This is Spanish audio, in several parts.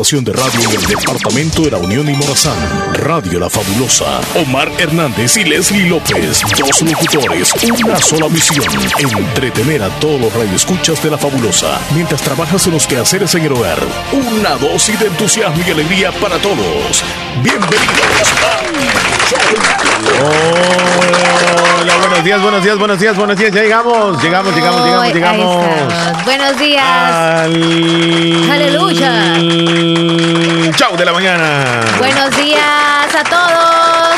estación de radio en el departamento de la Unión y Morazán. Radio La Fabulosa. Omar Hernández y Leslie López. Dos locutores. Una sola misión. Entretener a todos los radioescuchas de La Fabulosa. Mientras trabajas en los quehaceres en el hogar. Una dosis de entusiasmo y alegría para todos. Bienvenidos Hola, buenos días, buenos días, buenos días, buenos días. Ya llegamos, llegamos, llegamos, llegamos, llegamos. Buenos días. Aleluya. Chau de la mañana. Buenos días a todos.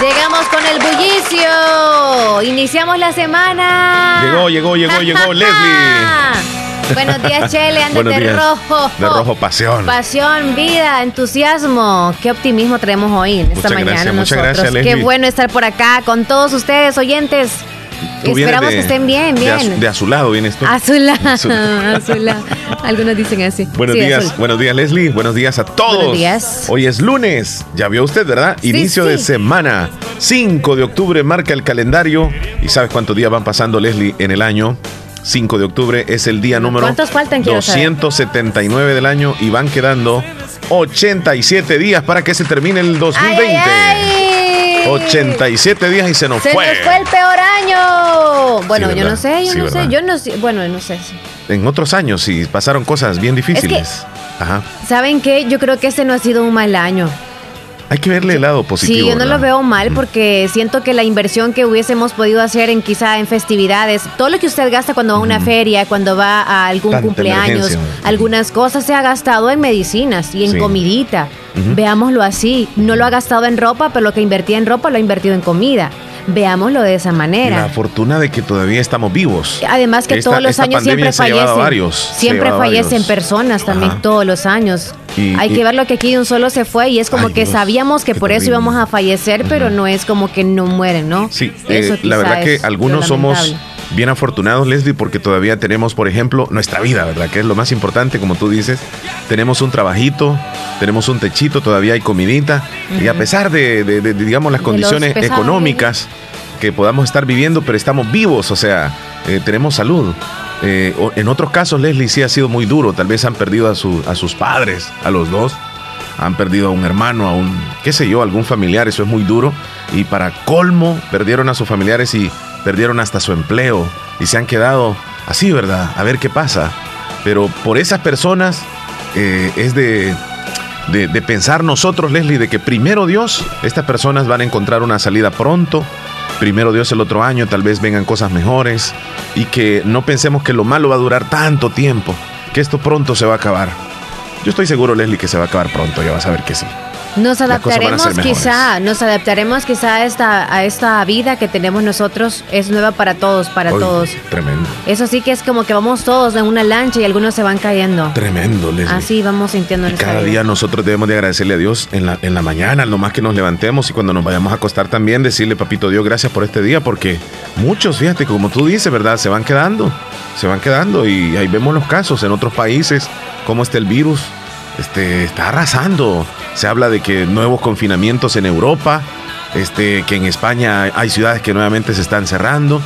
Llegamos con el bullicio. Iniciamos la semana. Llegó, llegó, llegó, llegó Leslie. Buenos días, Chele. Ande de rojo. De rojo, pasión. Pasión, vida, entusiasmo. Qué optimismo tenemos hoy en esta mañana. Gracias, muchas gracias, Leslie. Qué bueno estar por acá con todos ustedes, oyentes. Esperamos que estén bien, bien. De, azulado vienes tú. Azulado, azulado. Algunos dicen así. Buenos días, buenos días, Leslie. Buenos días a todos. Buenos días. Hoy es lunes. Ya vio usted, ¿verdad? Inicio de semana. 5 de octubre marca el calendario. ¿Y sabes cuántos días van pasando, Leslie, en el año? 5 de octubre es el día número ¿Cuántos faltan, 279 del año y van quedando 87 días para que se termine el 2020. 87 días y se nos fue. Se nos fue el peor año. Bueno, yo no sé, yo no sé, yo no sé, bueno, no sé. En otros años sí pasaron cosas bien difíciles. Ajá. ¿Saben qué? Yo creo que este no ha sido un mal año. Hay que verle el lado positivo. Sí, yo no lo veo mal porque siento que la inversión que hubiésemos podido hacer en quizá en festividades, todo lo que usted gasta cuando va a una feria, cuando va a algún cumpleaños, algunas cosas se ha gastado en medicinas y en comidita. Veámoslo así. No lo ha gastado en ropa, pero lo que invertía en ropa lo ha invertido en comida. Veámoslo de esa manera. La fortuna de que todavía estamos vivos. Además que todos los años siempre fallecen. siempre fallecen personas también todos los años. Hay que ver lo que aquí de un solo se fue y es como que sabíamos que por eso íbamos a fallecer, pero no es como que no mueren, ¿no? Sí, eh, la verdad que algunos somos bien afortunados, Leslie, porque todavía tenemos, por ejemplo, nuestra vida, ¿verdad? Que es lo más importante, como tú dices. Tenemos un trabajito, tenemos un techito, todavía hay comidita. Y a pesar de, digamos, las condiciones económicas que podamos estar viviendo, pero estamos vivos, o sea, eh, tenemos salud. Eh, en otros casos, Leslie sí ha sido muy duro. Tal vez han perdido a, a sus padres, a los dos. Han perdido a un hermano, a un, qué sé yo, algún familiar. Eso es muy duro. Y para colmo, perdieron a sus familiares y perdieron hasta su empleo. Y se han quedado así, ¿verdad? A ver qué pasa. Pero por esas personas eh, es de, de, de pensar nosotros, Leslie, de que primero Dios, estas personas van a encontrar una salida pronto primero Dios el otro año, tal vez vengan cosas mejores y que no pensemos que lo malo va a durar tanto tiempo, que esto pronto se va a acabar. Yo estoy seguro, Leslie, que se va a acabar pronto, ya vas a ver que sí. Nos adaptaremos quizá, nos adaptaremos quizá a esta, a esta vida que tenemos nosotros. Es nueva para todos, para todos. Tremendo. Eso sí que es como que vamos todos en una lancha y algunos se van cayendo. Tremendo, Leslie. Así vamos sintiendo y Cada día nosotros debemos de agradecerle a Dios en la, en la mañana, lo más que nos levantemos y cuando nos vayamos a acostar también, decirle, papito Dios, gracias por este día, porque muchos, fíjate, como tú dices, ¿verdad? Se van quedando, se van quedando y ahí vemos los casos en otros países, cómo está el virus este, está arrasando. Se habla de que nuevos confinamientos en Europa, este, que en España hay ciudades que nuevamente se están cerrando.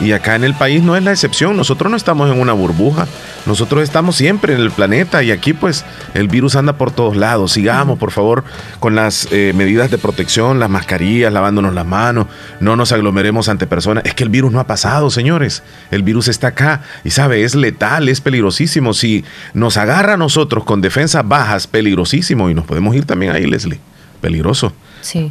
Y acá en el país no es la excepción. Nosotros no estamos en una burbuja. Nosotros estamos siempre en el planeta y aquí pues el virus anda por todos lados. Sigamos, por favor, con las eh, medidas de protección, las mascarillas, lavándonos las manos. No nos aglomeremos ante personas. Es que el virus no ha pasado, señores. El virus está acá y sabe, es letal, es peligrosísimo. Si nos agarra a nosotros con defensas bajas, peligrosísimo. Y nos podemos ir también ahí, Leslie. Peligroso.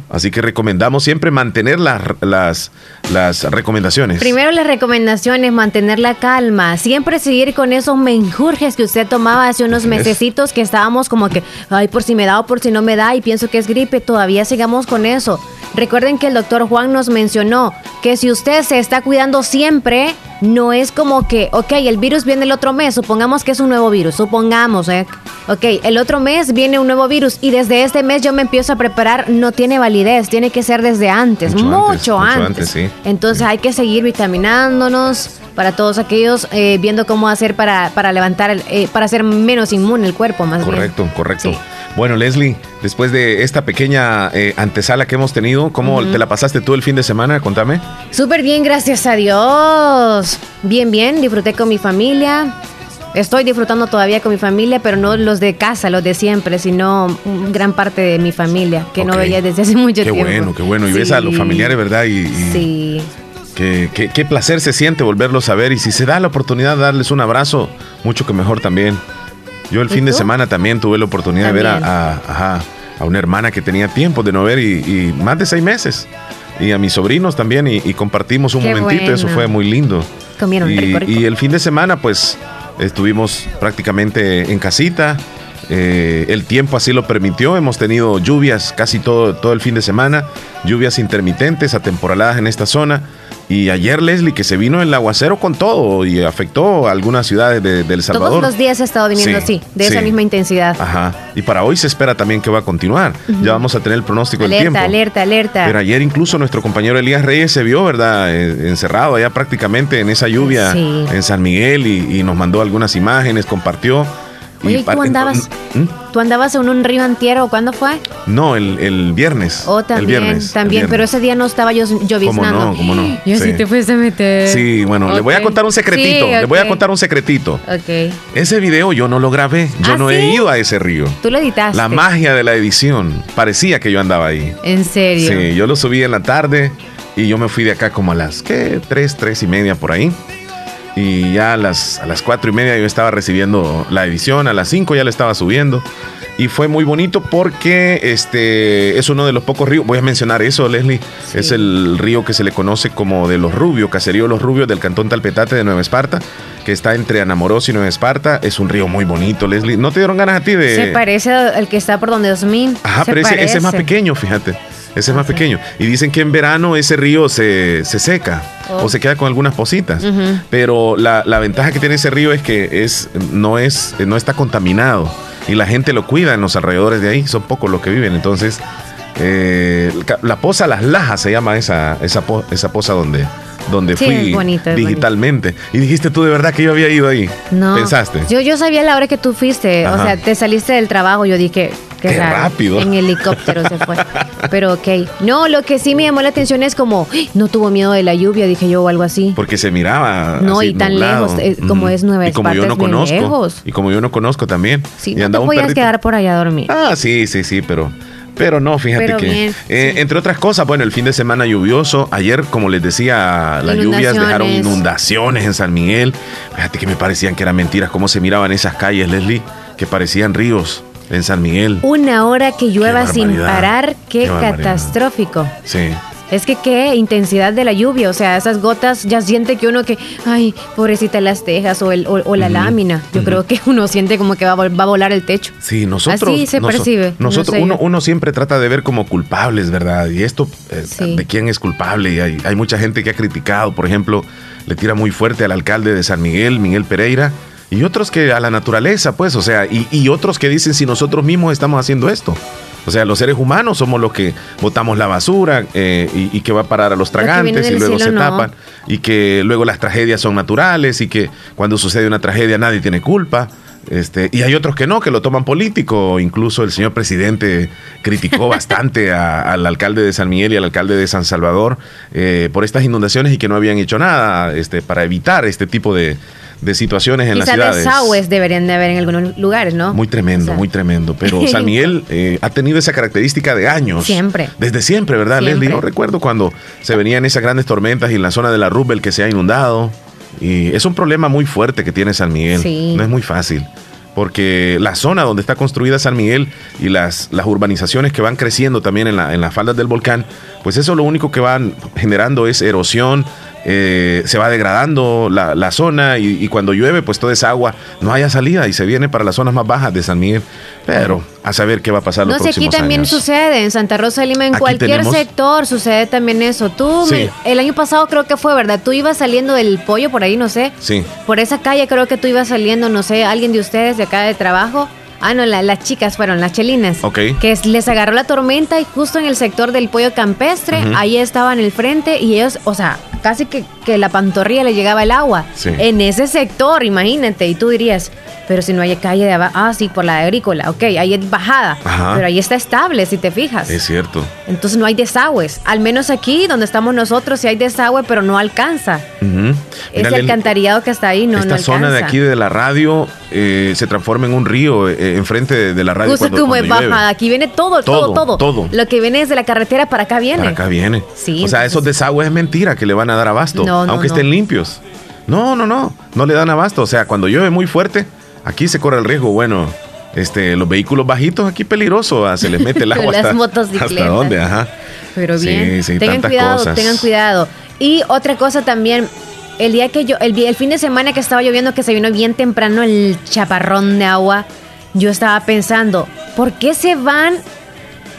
Así que recomendamos siempre mantener las, las, las recomendaciones. Primero las recomendaciones, mantener la calma, siempre seguir con esos menjurjes que usted tomaba hace unos mesecitos que estábamos como que, ay, por si me da o por si no me da y pienso que es gripe, todavía sigamos con eso. Recuerden que el doctor Juan nos mencionó que si usted se está cuidando siempre, no es como que, ok, el virus viene el otro mes, supongamos que es un nuevo virus, supongamos, ¿eh? Ok, el otro mes viene un nuevo virus y desde este mes yo me empiezo a preparar, no tiene validez, tiene que ser desde antes, mucho, antes. sí. Entonces hay que seguir vitaminándonos para todos aquellos, eh, viendo cómo hacer para, para levantar, eh, para hacer menos inmune el cuerpo, más correcto, bien. Correcto, correcto. Bueno, Leslie, después de esta pequeña eh, antesala que hemos tenido, ¿cómo te la pasaste tú el fin de semana? Contame. Súper bien, gracias a Dios. Bien, bien, disfruté con mi familia. Estoy disfrutando todavía con mi familia, pero no los de casa, los de siempre, sino gran parte de mi familia, que no veía desde hace mucho tiempo. Qué bueno, qué bueno. Y ves a los familiares, ¿verdad? Y, sí. Qué, qué, placer se siente volverlos a ver. Y si se da la oportunidad de darles un abrazo, mucho que mejor también. Yo el fin de semana también tuve la oportunidad de ver a, a, una hermana que tenía tiempo de no ver y, más de seis meses. Y a mis sobrinos también y, compartimos un momentito, eso fue muy lindo. Comieron y el fin de semana pues Estuvimos prácticamente en casita. Eh, el tiempo así lo permitió. Hemos tenido lluvias casi todo, todo el fin de semana, lluvias intermitentes, atemporaladas en esta zona. Y ayer, Leslie, que se vino el aguacero con todo y afectó a algunas ciudades de, El Salvador. Todos los días ha estado viniendo así, de esa misma intensidad. Ajá. Y para hoy se espera también que va a continuar. Ya vamos a tener el pronóstico del tiempo. Alerta, alerta, Pero ayer incluso nuestro compañero Elías Reyes se vio, ¿verdad? Eh, encerrado allá prácticamente en esa lluvia en San Miguel y nos mandó algunas imágenes, compartió. Oye, ¿tú andabas, ¿Mm? ¿tú andabas en un río antiero? ¿Cuándo fue? No, el, viernes. Oh, también, el viernes, también, pero ese día no estaba yo lloviznando. ¿Cómo no? ¿Cómo no? Yo sí. te fuiste a meter. Sí, bueno, le voy a contar un secretito. Le voy a contar un secretito. Ok. Ese video yo no lo grabé. Yo ¿Ah, no he ido a ese río. ¿Tú lo editaste? La magia de la edición. Parecía que yo andaba ahí. ¿En serio? Sí, yo lo subí en la tarde y yo me fui de acá como a las, ¿qué? Tres, tres y media por ahí y ya a las, a las cuatro y media yo estaba recibiendo la edición, a las cinco ya le estaba subiendo. Y fue muy bonito porque este es uno de los pocos ríos, voy a mencionar eso, Leslie, es el río que se le conoce como de los Rubios, Caserío Los Rubios del cantón Talpetate de Nueva Esparta, que está entre Anamorós y Nueva Esparta. Es un río muy bonito, Leslie. ¿No te dieron ganas a ti de...? Se parece al que está por donde 2000. Ajá, pero ese, ese, es más pequeño, fíjate. Ese es más pequeño. Y dicen que en verano ese río se, seca o se queda con algunas positas. Pero la, ventaja que tiene ese río es que es, no, es, no está contaminado y la gente lo cuida en los alrededores de ahí. Son pocos los que viven. Entonces, eh, la poza Las Lajas se llama esa, esa, esa poza donde, donde fui digitalmente. Y dijiste tú de verdad que yo había ido ahí. No. ¿Pensaste? Yo, yo sabía la hora que tú fuiste. O sea, te saliste del trabajo. Yo dije, Qué, rápido. En helicóptero se fue. Pero ok. No, lo que sí me llamó la atención es como, no tuvo miedo de la lluvia, dije yo, o algo así. Porque se miraba. No, y tan lejos, eh, como es Nueva y como yo no conozco. Y como yo no conozco también. Sí, y no te podías quedar por allá a dormir. Ah, sí, sí, sí, pero. Pero no, fíjate que, eh, entre otras cosas, bueno, el fin de semana lluvioso, ayer, como les decía, las lluvias dejaron inundaciones en San Miguel. Fíjate que me parecían que eran mentiras, cómo se miraban esas calles, Leslie, que parecían ríos en San Miguel. Una hora que llueva sin parar, qué, catastrófico. Sí. Es que qué intensidad de la lluvia, o sea, esas gotas ya siente que uno que, ay, pobrecita las tejas o, el, o, la lámina. Yo creo que uno siente como que va, va, a volar el techo. Sí, nosotros. Así se percibe. Nosotros, uno, uno, siempre trata de ver como culpables, ¿verdad? Y esto, eh, ¿de quién es culpable? Y hay, hay mucha gente que ha criticado, por ejemplo, le tira muy fuerte al alcalde de San Miguel, Miguel Pereira y otros que a la naturaleza, pues, o sea, y, otros que dicen si nosotros mismos estamos haciendo esto. O sea, los seres humanos somos los que botamos la basura eh, y, que va a parar a los tragantes y luego se tapan. Y que luego las tragedias son naturales y que cuando sucede una tragedia nadie tiene culpa. Este, y hay otros que no, que lo toman político. Incluso el señor presidente criticó bastante al alcalde de San Miguel y al alcalde de San Salvador eh, por estas inundaciones y que no habían hecho nada este, para evitar este tipo de, de situaciones en las ciudades. desagües deberían de haber en algunos lugares, ¿no? Muy tremendo, muy tremendo. Pero San Miguel eh, ha tenido esa característica de años. Siempre. Desde siempre, ¿verdad, Leslie? No recuerdo cuando se venían esas grandes tormentas y en la zona de la Rubel que se ha inundado. Y es un problema muy fuerte que tiene San Miguel. No es muy fácil. Porque la zona donde está construida San Miguel y las, las urbanizaciones que van creciendo también en, la, en las faldas del volcán, pues eso lo único que van generando es erosión, eh, se va degradando la, zona y, cuando llueve, pues toda esa agua no haya salida y se viene para las zonas más bajas de San Miguel. Pero a saber qué va a pasar. No sé, aquí también sucede, en Santa Rosa de Lima, en cualquier sector sucede también eso. Tú, el año pasado creo que fue, ¿verdad? Tú ibas saliendo del pollo por ahí, no sé. Sí. Por esa calle creo que tú ibas saliendo, no sé, alguien de ustedes de acá de trabajo Ah, no, las chicas fueron, las chelinas. Ok. Que les agarró la tormenta y justo en el sector del pollo campestre, ahí estaban el frente y ellos, o sea, casi que, que la pantorrilla le llegaba el agua. En ese sector, imagínate, y tú dirías, pero si no hay calle de abajo, ah, sí, por la agrícola, ok, ahí es bajada, pero ahí está estable, si te fijas. Es cierto. Entonces no hay desagües, al menos aquí donde estamos nosotros sí hay desagüe, pero no alcanza. Es el alcantarillado que está ahí, no, Esta zona de aquí de la radio eh, se transforma en un río eh, enfrente de, la radio. Justo cuando, como bajada, aquí viene todo, todo, todo, todo, Lo que viene desde la carretera para acá viene. Para acá viene. Sí. O sea, esos desagües es mentira que le van a dar abasto, aunque estén limpios. No, no, no, no le dan abasto. O sea, cuando llueve muy fuerte, Aquí se corre el riesgo, bueno, este, los vehículos bajitos aquí peligroso, ah, se les mete el agua Las motocicletas. hasta dónde, ajá. Pero bien, tengan cuidado, tengan cuidado. Y otra cosa también, el día que yo, el, el fin de semana que estaba lloviendo, que se vino bien temprano el chaparrón de agua, yo estaba pensando, ¿por qué se van?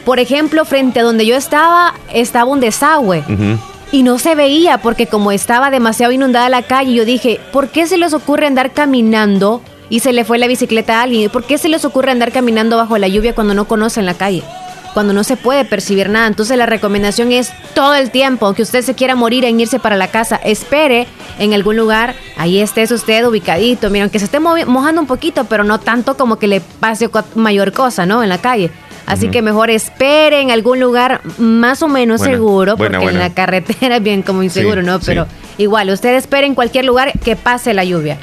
Por ejemplo, frente a donde yo estaba, estaba un desagüe. Y no se veía porque como estaba demasiado inundada la calle, yo dije, ¿por qué se les ocurre andar caminando? y se le fue la bicicleta a alguien. ¿Por qué se les ocurre andar caminando bajo la lluvia cuando no conocen la calle? Cuando no se puede percibir nada. Entonces la recomendación es todo el tiempo, que usted se quiera morir en irse para la casa, espere en algún lugar, ahí estés usted ubicadito. Miren, que se esté mojando un poquito, pero no tanto como que le pase mayor cosa, ¿no? En la calle. Así que mejor espere en algún lugar más o menos seguro, porque en la carretera es bien como inseguro, ¿no? Pero igual, usted espere en cualquier lugar que pase la lluvia.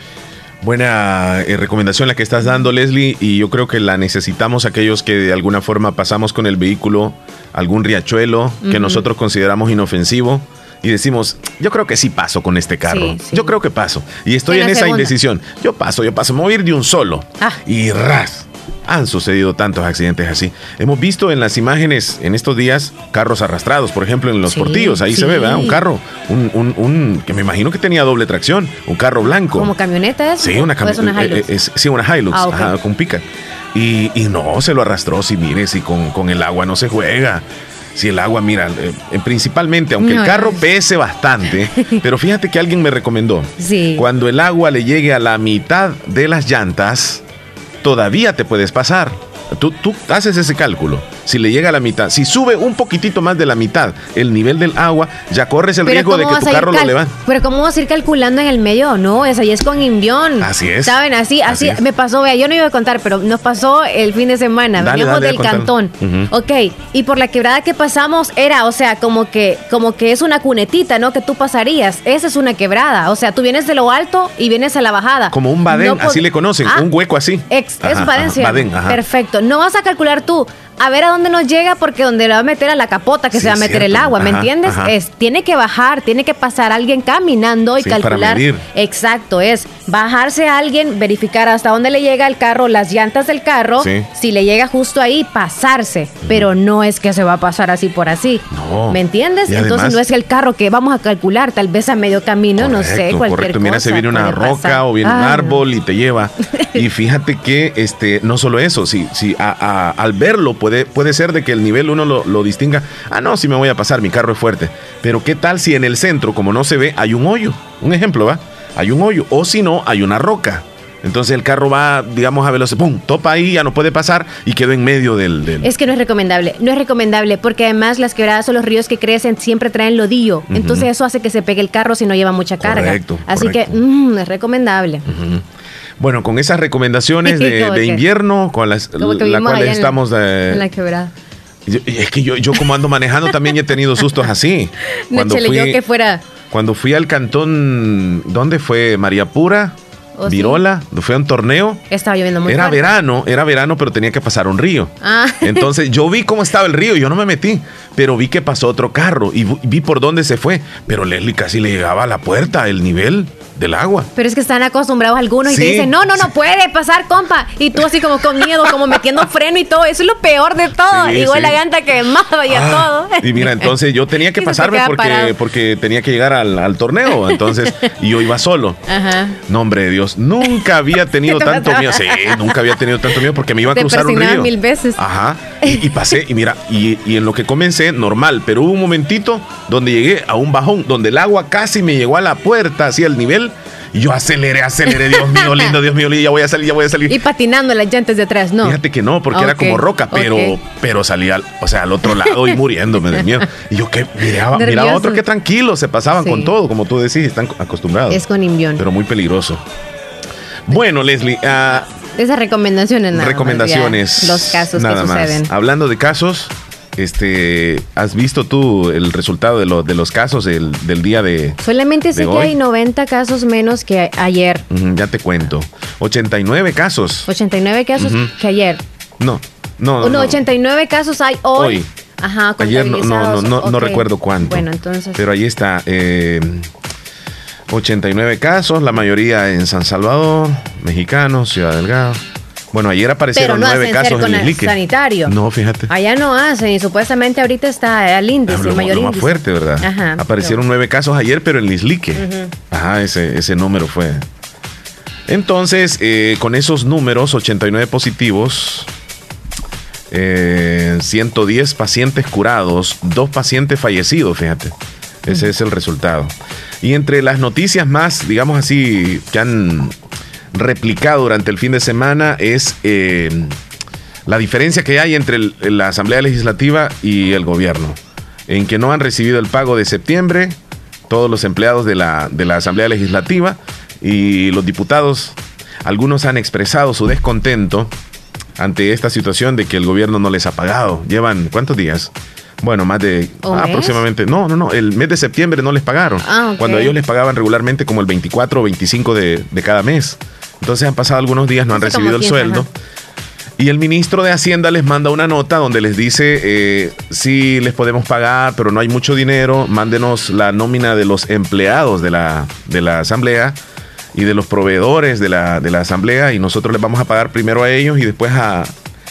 Buena eh, recomendación la que estás dando, Leslie, y yo creo que la necesitamos aquellos que de alguna forma pasamos con el vehículo algún riachuelo que nosotros consideramos inofensivo y decimos, yo creo que sí paso con este carro. Yo creo que paso. Y estoy en, esa indecisión. Yo paso, yo paso. Me voy a ir de un solo. Ah. Y ras han sucedido tantos accidentes así. Hemos visto en las imágenes en estos días carros arrastrados, por ejemplo, en los portillos. Ahí se ve, ¿verdad? Un carro, un, un, un, que me imagino que tenía doble tracción, un carro blanco. ¿Como camioneta Sí, una camioneta. Eh, eh, sí, una Hilux, ah, con pica. Y, y, no, se lo arrastró, si mire, si con, con el agua no se juega si el agua, mira, eh, principalmente, aunque el carro pese bastante, pero fíjate que alguien me recomendó, sí. cuando el agua le llegue a la mitad de las llantas, todavía te puedes pasar. Tú, tú haces ese cálculo si le llega a la mitad, si sube un poquitito más de la mitad el nivel del agua, ya corres el riesgo de que tu carro lo levante. Pero ¿cómo vas a ir calculando en el medio? No, es ahí es con invión. Así es. ¿Saben? Así, así, me pasó, vea, yo no iba a contar, pero nos pasó el fin de semana, veníamos del cantón. Ok, y por la quebrada que pasamos era, o sea, como que, como que es una cunetita, ¿no? Que tú pasarías. Esa es una quebrada. O sea, tú vienes de lo alto y vienes a la bajada. Como un badén, así le conocen, ah, un hueco así. es badén, Perfecto. No vas a calcular tú a ver a dónde nos llega porque donde le va a meter a la capota que se va a meter el agua, ¿me entiendes? Es tiene que bajar, tiene que pasar alguien caminando y calcular. Exacto, es bajarse a alguien, verificar hasta dónde le llega el carro, las llantas del carro, si le llega justo ahí, pasarse, pero no es que se va a pasar así por así. ¿Me entiendes? Entonces no es el carro que vamos a calcular, tal vez a medio camino, no sé, cualquier correcto. Mira, se viene una roca o viene un árbol y te lleva. y fíjate que este no solo eso, si, si al verlo Puede, puede ser de que el nivel uno lo, distinga. Ah, no, si me voy a pasar, mi carro es fuerte. Pero ¿qué tal si en el centro, como no se ve, hay un hoyo? Un ejemplo, ¿va? Hay un hoyo. O si no, hay una roca. Entonces el carro va, digamos, a velocidad, ¡pum! Topa ahí, ya no puede pasar y quedó en medio del, Es que no es recomendable, no es recomendable porque además las quebradas o los ríos que crecen siempre traen lodillo. Entonces eso hace que se pegue el carro si no lleva mucha carga. Correcto, Así que mm, es recomendable. Bueno, con esas recomendaciones de, invierno, con las la cuales estamos de, en la quebrada. Es que yo, yo como ando manejando también he tenido sustos así. Cuando fui, que fuera. Cuando fui al cantón, ¿dónde fue? María Pura, oh, Virola, fue a un torneo. Estaba lloviendo muy Era verano, era verano, pero tenía que pasar un río. Ah. Entonces yo vi cómo estaba el río, yo no me metí, pero vi que pasó otro carro y vi por dónde se fue. Pero Leslie casi le llegaba a la puerta el nivel del agua. Pero es que están acostumbrados algunos y te dicen, no, no, no puede pasar, compa. Y tú así como con miedo, como metiendo freno y todo. Eso es lo peor de todo. Igual la llanta quemaba y a ah, todo. Y mira, entonces yo tenía que pasarme porque, porque tenía que llegar al, torneo. Entonces, y yo iba solo. Ajá. Nombre de Dios, nunca había tenido tanto miedo. Sí, nunca había tenido tanto miedo porque me iba a cruzar un río. mil veces. Ajá. Y, pasé, y mira, y, y en lo que comencé, normal. Pero hubo un momentito donde llegué a un bajón, donde el agua casi me llegó a la puerta, así al nivel Y yo aceleré, aceleré, Dios mío, lindo, Dios mío, lindo, ya voy a salir, ya voy a salir. Y patinando las llantas de atrás, ¿no? Fíjate que no, porque era como roca, pero, pero salía, o sea, al otro lado y muriéndome de miedo. Y yo que miraba, miraba a otro que tranquilo, se pasaban con todo, como tú decís, están acostumbrados. Es con invión. Pero muy peligroso. Bueno, Leslie, uh, esas recomendaciones nada Recomendaciones. los casos que suceden. Hablando de casos, este, ¿has visto tú el resultado de, de los casos del, día de Solamente sé que hay 90 casos menos que ayer. ya te cuento. 89 casos. 89 casos que ayer. No, no, no, 89 casos hay hoy. Hoy. Ajá, Ayer no, no, no, no, recuerdo cuánto. Bueno, entonces. Pero ahí está. Eh, 89 casos, la mayoría en San Salvador, mexicanos, Ciudad Delgado. Bueno, ayer aparecieron nueve casos en Islique. sanitario. No, fíjate. Allá no hacen y supuestamente ahorita está al índice, el mayor más fuerte, ¿verdad? Ajá, aparecieron nueve casos ayer, pero en Lislique. Ajá, ese, ese número fue. Entonces, eh, con esos números, 89 positivos, 110 eh, pacientes curados, dos pacientes fallecidos, fíjate. Ese es el resultado. Y entre las noticias más, digamos así, que han replicado durante el fin de semana es eh, la diferencia que hay entre la Asamblea Legislativa y el gobierno, en que no han recibido el pago de septiembre todos los empleados de la, de la Asamblea Legislativa y los diputados, algunos han expresado su descontento ante esta situación de que el gobierno no les ha pagado. Llevan, ¿cuántos días? Bueno, más de aproximadamente. No, no, no. El mes de septiembre no les pagaron. Ah, Cuando ellos les pagaban regularmente como el 24 o 25 de, cada mes. Entonces han pasado algunos días, no han recibido el sueldo. Y el ministro de Hacienda les manda una nota donde les dice, eh, sí, les podemos pagar, pero no hay mucho dinero, mándenos la nómina de los empleados de la, de la asamblea y de los proveedores de la, de la asamblea y nosotros les vamos a pagar primero a ellos y después a,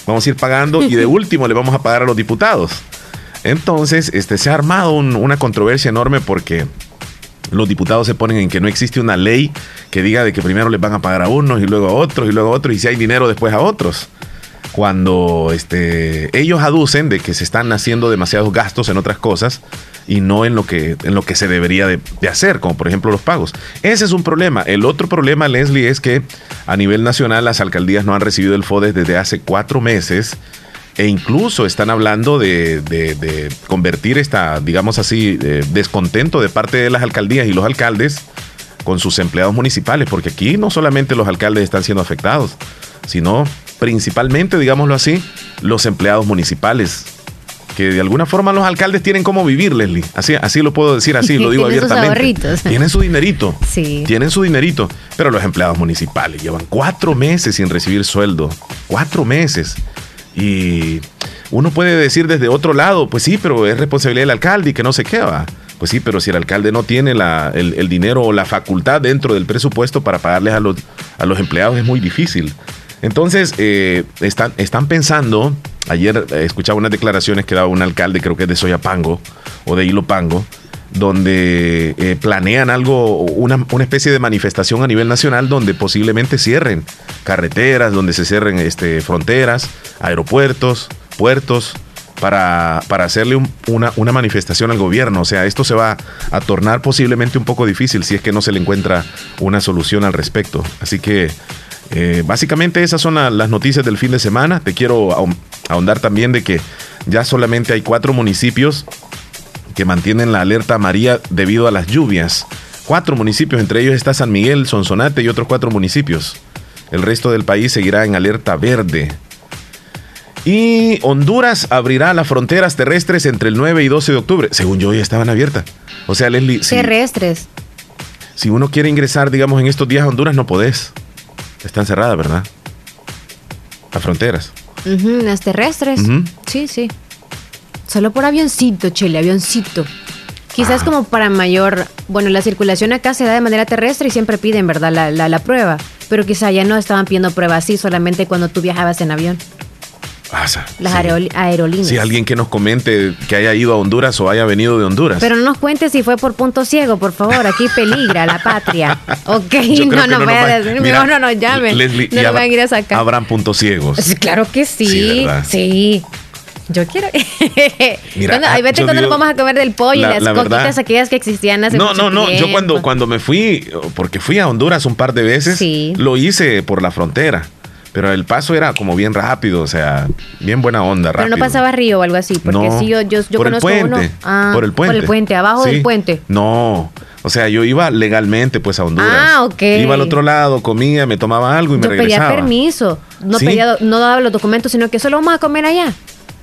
vamos a ir pagando y de último le vamos a pagar a los diputados. Entonces, este, se ha armado una controversia enorme porque los diputados se ponen en que no existe una ley que diga de que primero les van a pagar a unos y luego a otros y luego a otros y si hay dinero después a otros. Cuando este, ellos aducen de que se están haciendo demasiados gastos en otras cosas y no en lo que, en lo que se debería de, hacer, como por ejemplo los pagos. Ese es un problema. El otro problema, Leslie, es que a nivel nacional las alcaldías no han recibido el FODES desde hace cuatro meses e incluso están hablando de, convertir esta, digamos así, descontento de parte de las alcaldías y los alcaldes con sus empleados municipales, porque aquí no solamente los alcaldes están siendo afectados, sino principalmente, digámoslo así, los empleados municipales, que de alguna forma los alcaldes tienen cómo vivir, Leslie. Así, así lo puedo decir, así lo digo abiertamente. Tienen su dinerito. Sí. Tienen su dinerito. Pero los empleados municipales llevan cuatro meses sin recibir sueldo. Cuatro meses. Y uno puede decir desde otro lado, pues sí, pero es responsabilidad del alcalde y que no se queda. Pues sí, pero si el alcalde no tiene el, dinero o la facultad dentro del presupuesto para pagarles a los, a los empleados es muy difícil. Entonces, eh, están, están pensando, ayer escuchaba unas declaraciones que daba un alcalde, creo que es de Soyapango o de Ilopango, donde eh, planean algo, una, una, especie de manifestación a nivel nacional donde posiblemente cierren carreteras, donde se cierren este, fronteras, aeropuertos, puertos, para, para hacerle una, una, manifestación al gobierno. O sea, esto se va a tornar posiblemente un poco difícil si es que no se le encuentra una solución al respecto. Así que eh, básicamente esas son las noticias del fin de semana. Te quiero ahondar también de que ya solamente hay cuatro municipios que mantienen la alerta María debido a las lluvias. Cuatro municipios, entre ellos está San Miguel, Sonsonate y otros cuatro municipios. El resto del país seguirá en alerta verde. Y Honduras abrirá las fronteras terrestres entre el 9 y 12 de octubre. Según yo, ya estaban abiertas. O sea, Leslie. terrestres. Si uno quiere ingresar, digamos, en estos días a Honduras, no podés. Están cerradas, ¿verdad? Las fronteras. las terrestres. Sí, sí. Solo por avioncito, Chile, avioncito. Quizás ah. como para mayor, bueno, la circulación acá se da de manera terrestre y siempre piden, ¿verdad? La, la, prueba. Pero quizá ya no estaban pidiendo pruebas así solamente cuando tú viajabas en avión. Pasa. Las aerolíneas. Sí, alguien que nos comente que haya ido a Honduras o haya venido de Honduras. Pero no nos cuente si fue por punto ciego, por favor. Aquí peligra la patria. Ok, no, no, voy a decir. no, no, no, llamen. no van a ir a sacar. Habrán puntos ciegos. claro que sí. Sí. Yo quiero. Mira, cuando, vete cuando nos vamos a comer del pollo y las coquitas aquellas que existían hace No, no, no. Yo cuando, cuando me fui, porque fui a Honduras un par de veces, lo hice por la frontera. Pero el paso era como bien rápido, o sea, bien buena onda, rápido. Pero no pasaba río o algo así, porque sí, yo, yo, por conozco el puente, ah, por el puente. Por el puente, abajo del puente. No, o sea, yo iba legalmente pues a Honduras. Ah, ok. Iba al otro lado, comía, me tomaba algo y me regresaba. pedía permiso, no, pedía, no daba los documentos, sino que solo vamos a comer allá.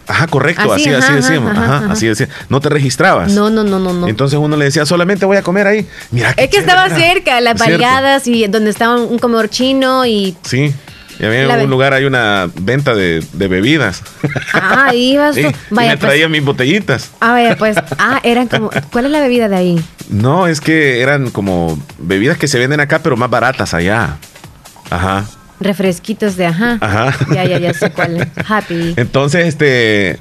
Ajá, correcto, así, así, decíamos. Ajá, así decía. No te registrabas. No, no, no, no, no. Entonces uno le decía, solamente voy a comer ahí. Mira, es que estaba cerca, las variadas y donde estaba un comedor chino y. Sí. Y había en un lugar hay una venta de, bebidas. Ah, ibas. sí, vaya, y me pues. traía mis botellitas. Ah, vaya, pues. Ah, eran como. ¿Cuál es la bebida de ahí? No, es que eran como bebidas que se venden acá, pero más baratas allá. Ajá refresquitos de ajá. Ajá. Ya, ya, ya sé cuál Happy. Entonces, este.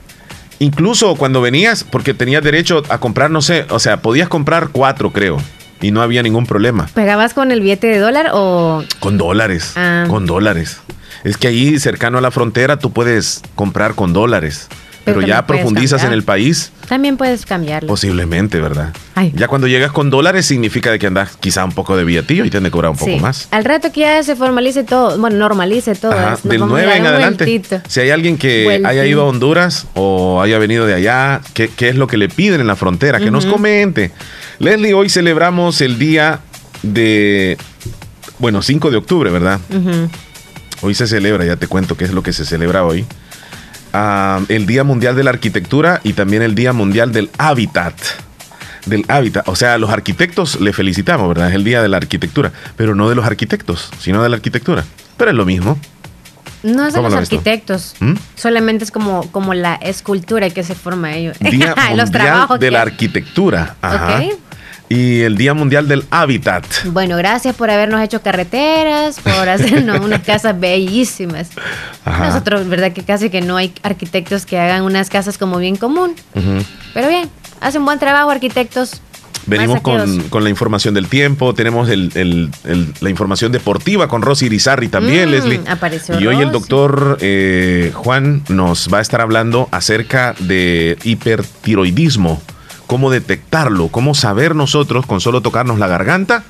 Incluso cuando venías, porque tenías derecho a comprar, no sé, o sea, podías comprar cuatro, creo. Y no había ningún problema. ¿Pegabas con el billete de dólar o.? Con dólares. Ah. Con dólares. Es que ahí, cercano a la frontera, tú puedes comprar con dólares. Pero, ya profundizas en el país. También puedes cambiarlo. Posiblemente, ¿verdad? Ya cuando llegas con dólares significa de que andas quizá un poco de billetillo y te han de cobrar un poco más. Al rato que ya se formalice todo, bueno, normalice todo. del 9 en adelante. Si hay alguien que haya ido a Honduras o haya venido de allá, ¿qué, es lo que le piden en la frontera? Que nos comente. Leslie, hoy celebramos el día de, bueno, 5 de octubre, ¿verdad? Hoy se celebra, ya te cuento qué es lo que se celebra hoy el Día Mundial de la Arquitectura y también el Día Mundial del Hábitat. Del hábitat. O sea, los arquitectos le felicitamos, ¿verdad? Es el Día de la Arquitectura. Pero no de los arquitectos, sino de la arquitectura. Pero es lo mismo. No es de los arquitectos. ¿Mm? Solamente es como, como la escultura que se forma ellos. Día Mundial de la Arquitectura. Ajá y el Día Mundial del Hábitat. Bueno, gracias por habernos hecho carreteras, por hacernos unas casas bellísimas. Nosotros, verdad que casi que no hay arquitectos que hagan unas casas como bien común. Pero bien, hacen buen trabajo arquitectos. Venimos con, la información del tiempo, tenemos la información deportiva con Rosy Irizarry también, mm, Leslie. Apareció y hoy el doctor eh, Juan nos va a estar hablando acerca de hipertiroidismo cómo detectarlo, cómo saber nosotros con solo tocarnos la garganta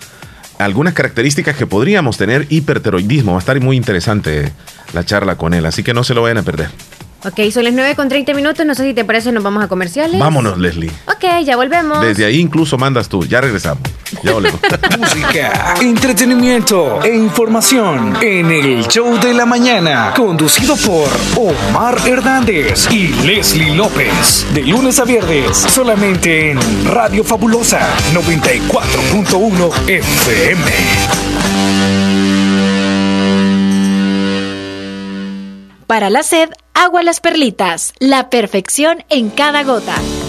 algunas características que podríamos tener hiperteroidismo. Va a estar muy interesante la charla con él, así que no se lo vayan a perder. Ok, son las 9 con 30 minutos. No sé si te parece, nos vamos a comerciales. Vámonos, Leslie. Ok, ya volvemos. Desde ahí incluso mandas tú. Ya regresamos. Ya volvemos. Música, entretenimiento e información en el show de la mañana. Conducido por Omar Hernández y Leslie López. De lunes a viernes, solamente en Radio Fabulosa 94.1 FM. Para la sed, agua las perlitas, la perfección en cada gota.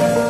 Thank you.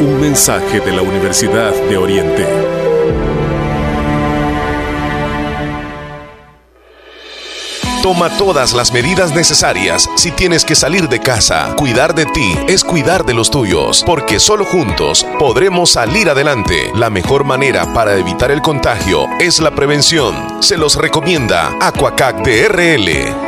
Un mensaje de la Universidad de Oriente. Toma todas las medidas necesarias si tienes que salir de casa. Cuidar de ti es cuidar de los tuyos, porque solo juntos podremos salir adelante. La mejor manera para evitar el contagio es la prevención. Se los recomienda Aquacac DRL.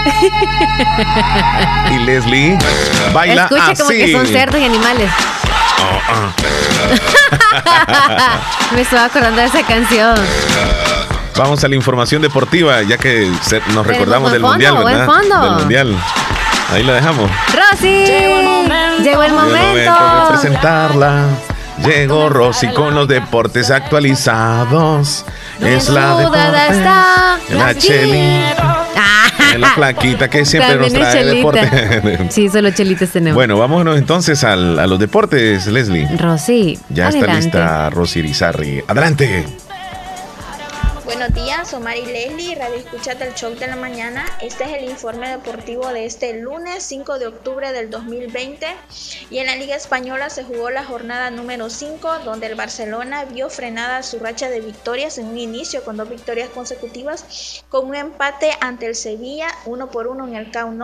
y Leslie baila Escucha como que son cerdos y animales. Oh, ah. Me estaba acordando de esa canción. Vamos a la información deportiva, ya que nos recordamos del mundial, ¿verdad? Del mundial. Ahí la dejamos. Rosy. Llegó el momento. Llegó el momento. de presentarla. Llegó Rosy con los deportes actualizados. es la deporte. La Cheli. La flaquita que siempre nos trae el deporte. sí, solo chelitas tenemos. Bueno, vámonos entonces a los deportes, Leslie. Rosy. Ya está lista Rosy Rizarri. Adelante. Buenos días, Omar y Leslie, Radio Escuchate el Show de la Mañana. Este es el informe deportivo de este lunes 5 de octubre del 2020. Y en la Liga Española se jugó la jornada número 5, donde el Barcelona vio frenada su racha de victorias en un inicio con dos victorias consecutivas, con un empate ante el Sevilla, uno por uno en el Camp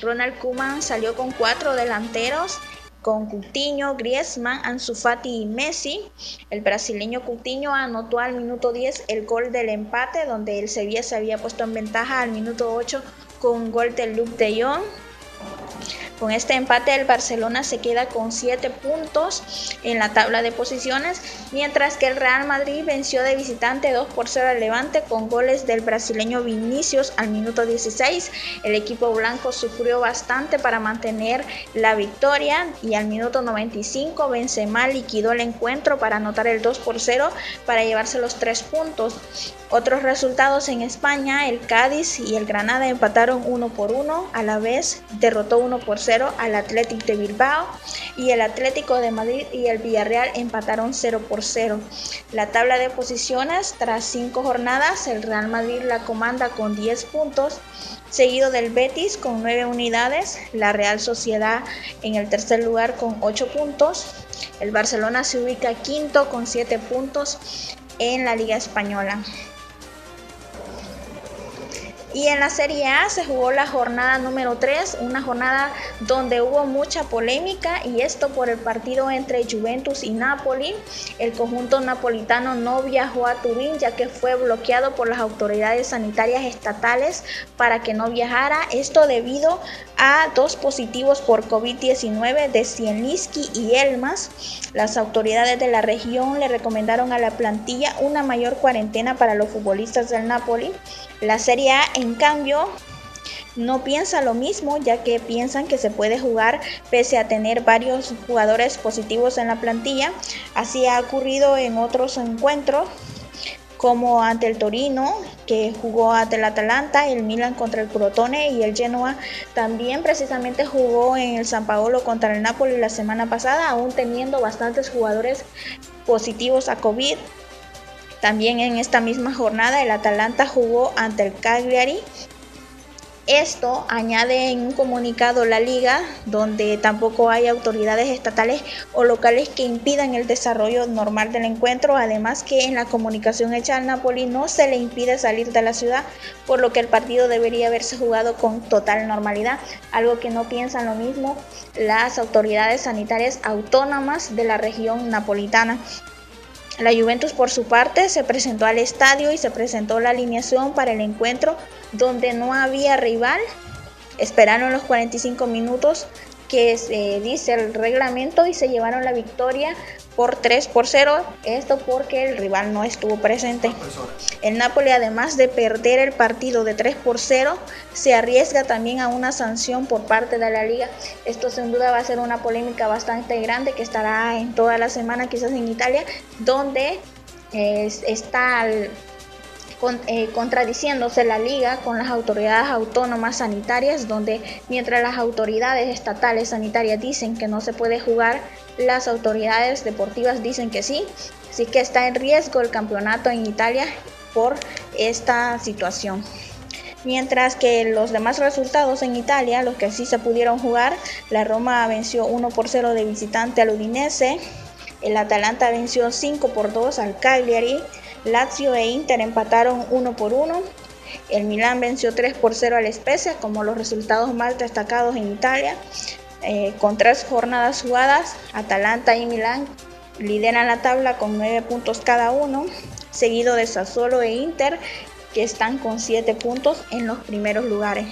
Ronald Koeman salió con cuatro delanteros con Coutinho, Griezmann, Ansu Fati y Messi. El brasileño Coutinho anotó al minuto 10 el gol del empate, donde el Sevilla se había puesto en ventaja al minuto 8 con gol de Luke de Jong. Con este empate el Barcelona se queda con 7 puntos en la tabla de posiciones, mientras que el Real Madrid venció de visitante 2 por 0 al Levante con goles del brasileño Vinicius al minuto 16. El equipo blanco sufrió bastante para mantener la victoria y al minuto 95 Benzema liquidó el encuentro para anotar el 2 por 0 para llevarse los 3 puntos. Otros resultados en España, el Cádiz y el Granada empataron 1 por 1, a la vez derrotó 1 por 0 al Atlético de Bilbao y el Atlético de Madrid y el Villarreal empataron 0 por 0. La tabla de posiciones, tras 5 jornadas, el Real Madrid la comanda con 10 puntos, seguido del Betis con 9 unidades, la Real Sociedad en el tercer lugar con 8 puntos, el Barcelona se ubica quinto con 7 puntos en la Liga Española. Y en la Serie A se jugó la jornada número 3, una jornada donde hubo mucha polémica y esto por el partido entre Juventus y Napoli. El conjunto napolitano no viajó a Turín ya que fue bloqueado por las autoridades sanitarias estatales para que no viajara. Esto debido a dos positivos por COVID-19 de Zielinski y Elmas. Las autoridades de la región le recomendaron a la plantilla una mayor cuarentena para los futbolistas del Napoli. La Serie A, en cambio, no piensa lo mismo ya que piensan que se puede jugar pese a tener varios jugadores positivos en la plantilla. Así ha ocurrido en otros encuentros como ante el Torino, que jugó ante el Atalanta, el Milan contra el Crotone y el Genoa también precisamente jugó en el San Paolo contra el Napoli la semana pasada, aún teniendo bastantes jugadores positivos a COVID. También en esta misma jornada el Atalanta jugó ante el Cagliari esto añade en un comunicado la liga donde tampoco hay autoridades estatales o locales que impidan el desarrollo normal del encuentro, además que en la comunicación hecha al Napoli no se le impide salir de la ciudad, por lo que el partido debería haberse jugado con total normalidad, algo que no piensan lo mismo las autoridades sanitarias autónomas de la región napolitana. La Juventus por su parte se presentó al estadio y se presentó la alineación para el encuentro donde no había rival. Esperaron los 45 minutos que se dice el reglamento y se llevaron la victoria por 3 por 0. Esto porque el rival no estuvo presente. El Napoli, además de perder el partido de 3 por 0, se arriesga también a una sanción por parte de la liga. Esto sin duda va a ser una polémica bastante grande que estará en toda la semana, quizás en Italia, donde eh, está eh, contradiciéndose la liga con las autoridades autónomas sanitarias, donde mientras las autoridades estatales sanitarias dicen que no se puede jugar, las autoridades deportivas dicen que sí. Así que está en riesgo el campeonato en Italia por esta situación. Mientras que los demás resultados en Italia, los que sí se pudieron jugar, la Roma venció 1 por 0 de visitante al Udinese, el Atalanta venció 5 por 2 al Cagliari, Lazio e Inter empataron 1 por 1. El Milán venció 3 por 0 al Spezia como los resultados más destacados en Italia. Eh, con tres jornadas jugadas, Atalanta y Milán lideran la tabla con 9 puntos cada uno, seguido de Sassuolo e Inter que están con 7 puntos en los primeros lugares.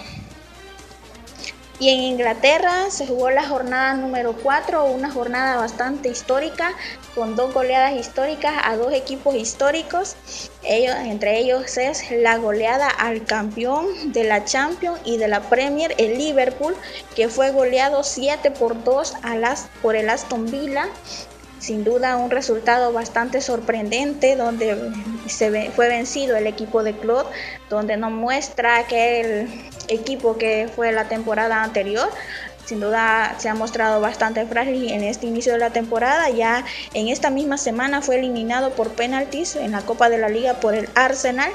Y en Inglaterra se jugó la jornada número 4, una jornada bastante histórica, con dos goleadas históricas a dos equipos históricos. Ellos, entre ellos es la goleada al campeón de la Champions y de la Premier, el Liverpool, que fue goleado 7 por 2 a las, por el Aston Villa sin duda un resultado bastante sorprendente donde se fue vencido el equipo de Claude, donde nos muestra que el equipo que fue la temporada anterior sin duda se ha mostrado bastante frágil en este inicio de la temporada. Ya en esta misma semana fue eliminado por penaltis en la Copa de la Liga por el Arsenal.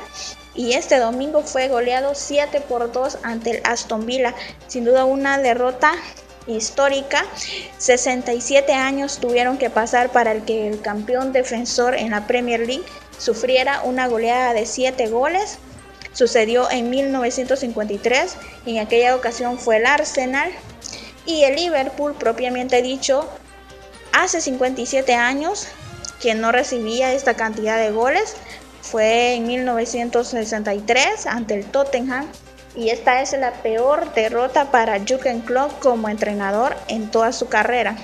Y este domingo fue goleado 7 por 2 ante el Aston Villa. Sin duda una derrota histórica. 67 años tuvieron que pasar para que el campeón defensor en la Premier League sufriera una goleada de 7 goles. Sucedió en 1953, en aquella ocasión fue el Arsenal y el Liverpool propiamente dicho hace 57 años que no recibía esta cantidad de goles. Fue en 1963 ante el Tottenham y esta es la peor derrota para Jürgen Klopp como entrenador en toda su carrera.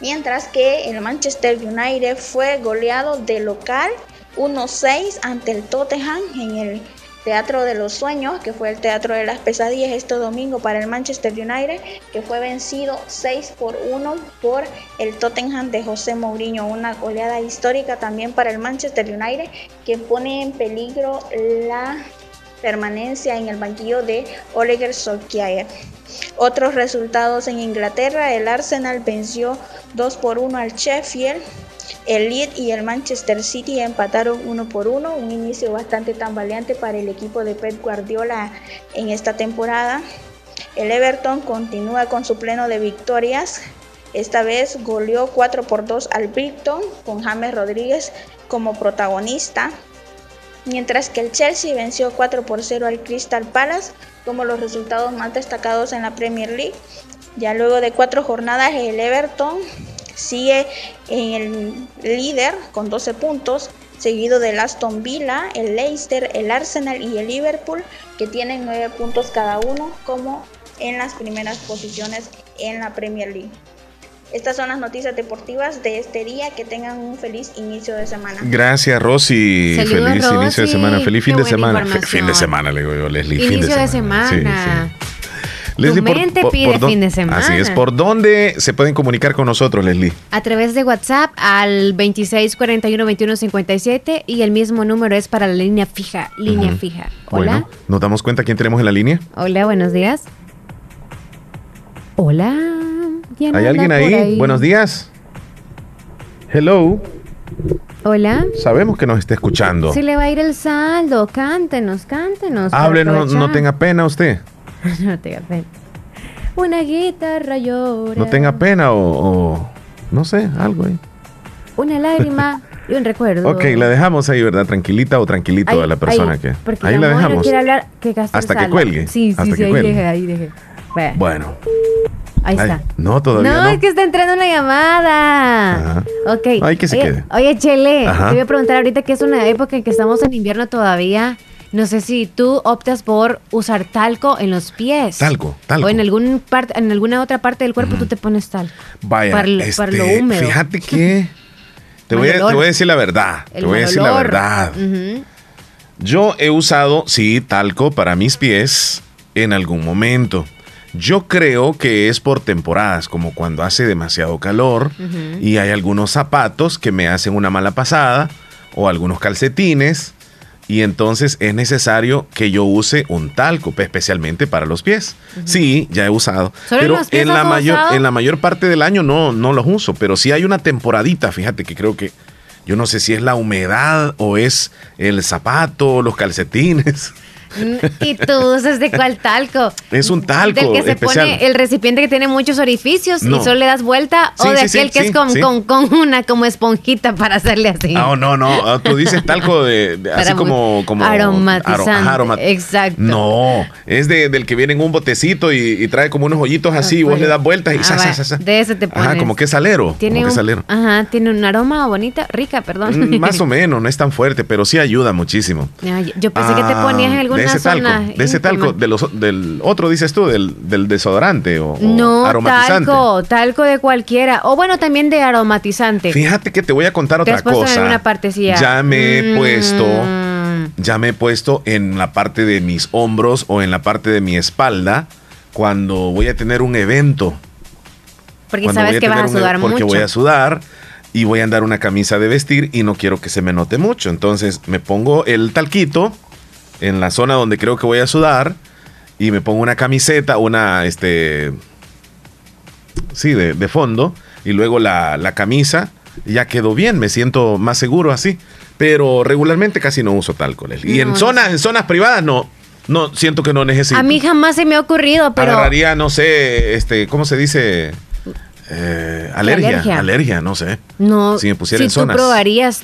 Mientras que el Manchester United fue goleado de local 1-6 ante el Tottenham en el Teatro de los Sueños, que fue el Teatro de las Pesadillas este domingo para el Manchester United, que fue vencido 6 por 1 por el Tottenham de José Mourinho, una goleada histórica también para el Manchester United que pone en peligro la permanencia en el banquillo de Oliver Solskjaer. Otros resultados en Inglaterra, el Arsenal venció 2 por 1 al Sheffield, el Leeds y el Manchester City empataron 1 por 1, un inicio bastante tambaleante para el equipo de Pep Guardiola en esta temporada. El Everton continúa con su pleno de victorias. Esta vez goleó 4 por 2 al Brighton con James Rodríguez como protagonista mientras que el Chelsea venció 4 por 0 al Crystal Palace como los resultados más destacados en la Premier League. Ya luego de cuatro jornadas el Everton sigue en el líder con 12 puntos, seguido del Aston Villa, el Leicester, el Arsenal y el Liverpool, que tienen 9 puntos cada uno como en las primeras posiciones en la Premier League. Estas son las noticias deportivas de este día. Que tengan un feliz inicio de semana. Gracias, Rosy. feliz inicio de semana. Feliz fin de semana. fin de semana, le digo yo, Leslie. Inicio fin de semana. tu mente pide fin de semana. Así es. ¿Por dónde se pueden comunicar con nosotros, Leslie? A través de WhatsApp al 2641-2157 y el mismo número es para la línea fija. Línea fija. Hola. Bueno, ¿nos damos cuenta quién tenemos en la línea? Hola, buenos días. Hola. ¿Hay alguien ahí? Buenos días. Hello. Hola. Sabemos que nos está escuchando. Si le va a ir el saldo, cántenos, cántenos. Háblenos, no, tenga pena usted. no tenga pena. Una guitarra llora. No tenga pena o, no sé, algo ahí. Una lágrima y un recuerdo. Ok, la dejamos ahí, ¿verdad? Tranquilita o tranquilito a la persona que. Ahí la dejamos. hablar, que Hasta que cuelgue. Sí, sí, sí, ahí deje, ahí deje. Bueno. Ahí está. No, todavía no. No, es que está entrando una llamada. Ajá. Ok. Ay, que se quede. Oye, Chele, te voy a preguntar ahorita que es una época en que estamos en invierno todavía. No sé si tú optas por usar talco en los pies. Talco, talco. O en, algún parte, en alguna otra parte del cuerpo tú te pones talco. Vaya, para, lo este, húmedo. Fíjate que... te, voy a, te, voy a, decir la verdad. te voy a decir la verdad. Yo he usado, sí, talco para mis pies en algún momento. Yo creo que es por temporadas, como cuando hace demasiado calor y hay algunos zapatos que me hacen una mala pasada o algunos calcetines y entonces es necesario que yo use un talco, especialmente para los pies. Sí, ya he usado, pero en la mayor en la mayor parte del año no no los uso, pero si hay una temporadita, fíjate que creo que yo no sé si es la humedad o es el zapato, los calcetines. ¿Y tú usas de cuál talco? Es un talco. Del que se pone el recipiente que tiene muchos orificios y solo le das vuelta o de aquel que es con, con, una como esponjita para hacerle así. No, no, no. Ah, tú dices talco de, así como, como aromatizante. Exacto. No, es de, del que viene en un botecito y, trae como unos hoyitos así y vos le das vueltas y ah, De ese te pones. Ajá, como que salero. Tiene un, salero. Ajá, tiene un aroma bonita, rica, perdón. Mm, más o menos, no es tan fuerte, pero sí ayuda muchísimo. yo pensé que te ponías en algún de ese talco, de ese talco, de los, del otro dices tú, del, del desodorante o, no, aromatizante. Talco, talco de cualquiera. O bueno, también de aromatizante. Fíjate que te voy a contar otra cosa. Una Ya me he mm. puesto, ya me he puesto en la parte de mis hombros o en la parte de mi espalda cuando voy a tener un evento. Porque sabes que vas a sudar mucho. Porque voy a sudar y voy a andar una camisa de vestir y no quiero que se me note mucho. Entonces me pongo el talquito en la zona donde creo que voy a sudar y me pongo una camiseta, una, este, sí, de, fondo, y luego la, la, camisa, ya quedó bien, me siento más seguro así. Pero regularmente casi no uso talco. Y en zonas, en zonas privadas no, no, siento que no necesito. A mí jamás se me ha ocurrido, pero. Agarraría, no sé, este, ¿cómo se dice? Eh, alergia, alergia, no sé. No, si me pusiera en zonas. tú probarías,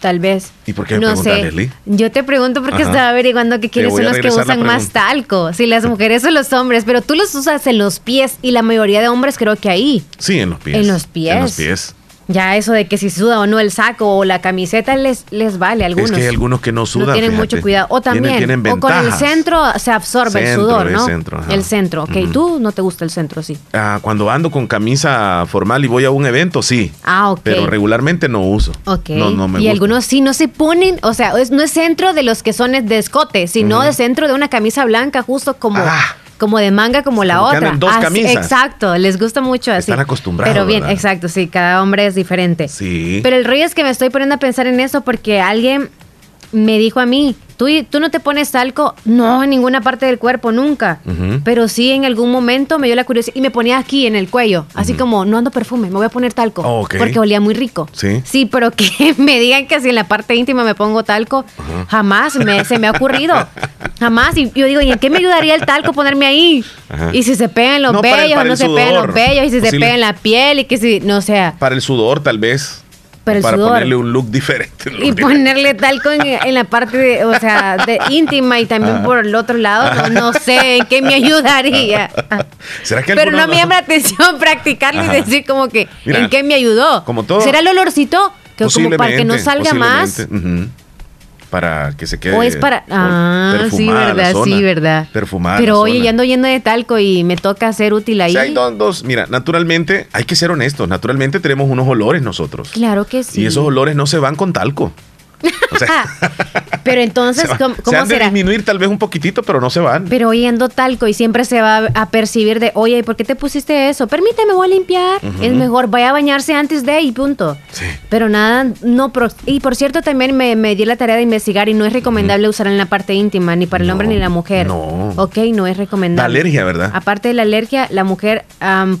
tal vez. ¿Y por qué no sé. Leslie? Yo te pregunto porque estaba averiguando que quiénes son los que usan más talco. Si las mujeres o los hombres, pero tú los usas en los pies y la mayoría de hombres creo que ahí. Sí, en los pies. En los pies. En los pies. Ya eso de que si suda o no el saco o la camiseta les, les vale a algunos. Es que hay algunos que no sudan. No tienen mucho cuidado. O también, o con el centro se absorbe el sudor, ¿no? El centro, el centro. ok. ¿Tú no te gusta el centro, sí? Ah, cuando ando con camisa formal y voy a un evento, sí. Ah, ok. Pero regularmente no uso. Ok. No, no me y algunos sí no se ponen, o sea, no es centro de los que son de escote, sino de centro de una camisa blanca, justo como... Ah como de manga como la otra. dos camisas. Exacto, les gusta mucho así. Están acostumbrados. Pero bien, exacto, sí, cada hombre es diferente. Sí. Pero el rollo es que me estoy poniendo a pensar en eso porque alguien me dijo a mí, ¿Tú, ¿Tú no te pones talco? No, en ninguna parte del cuerpo, nunca. Pero sí, en algún momento me dio la curiosidad y me ponía aquí en el cuello, así como, no ando perfume, me voy a poner talco. Oh, porque olía muy rico. Sí. Sí, pero que me digan que si en la parte íntima me pongo talco, jamás se me ha ocurrido. jamás. Y yo digo, ¿y en qué me ayudaría el talco ponerme ahí? Y si se pegan los vellos o no se pegan los vellos, y si se pega en la piel, y que si, no sea. Para el sudor, tal vez para ponerle un look diferente. y ponerle talco en, la parte, de, o sea, de íntima y también por el otro lado, no, sé en qué me ayudaría. Pero no me llama la atención practicarlo y decir como que en qué me ayudó. Como todo. ¿Será el olorcito? Que como para que no salga más para que se quede. O es para. Ah, sí, verdad, sí, verdad. Perfumada. Pero oye, ya ando yendo de talco y me toca ser útil ahí. hay dos, Mira, naturalmente, hay que ser honestos. Naturalmente tenemos unos olores nosotros. Claro que sí. Y esos olores no se van con talco. O sea, Pero entonces, ¿cómo, se han de disminuir tal vez un poquitito, pero no se van. Pero oyendo talco y siempre se va a percibir de, oye, ¿por qué te pusiste eso? Permíteme, voy a limpiar. Es mejor, vaya a bañarse antes de y punto. Sí. Pero nada, no. y por cierto, también me, me, di la tarea de investigar y no es recomendable usar en la parte íntima, ni para el hombre ni la mujer. No. Ok, no es recomendable. La alergia, ¿verdad? Aparte de la alergia, la mujer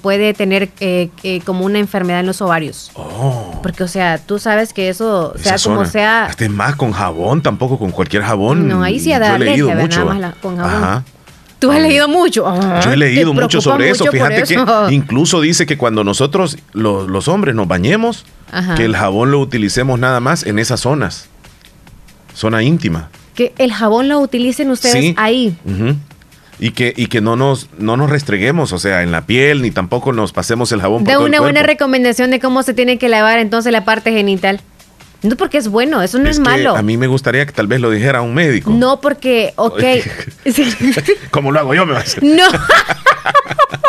puede tener eh, eh, como una enfermedad en los ovarios. Oh. Porque, o sea, tú sabes que eso, sea como sea. Hasta más con jabón, tampoco con cualquier jabón. No, ahí sí ha dado leído mucho. con jabón. Ajá. Tú has leído mucho. Yo he leído mucho sobre eso. Fíjate que incluso dice que cuando nosotros, los, hombres, nos bañemos, que el jabón lo utilicemos nada más en esas zonas. Zona íntima. Que el jabón lo utilicen ustedes ahí. Y que, y que no nos, no nos restreguemos, o sea, en la piel, ni tampoco nos pasemos el jabón. Por una buena recomendación de cómo se tiene que lavar entonces la parte genital. No, porque es bueno, eso no es, malo. A mí me gustaría que tal vez lo dijera un médico. No, porque, ok. ¿Cómo lo hago yo? Me va a decir. No.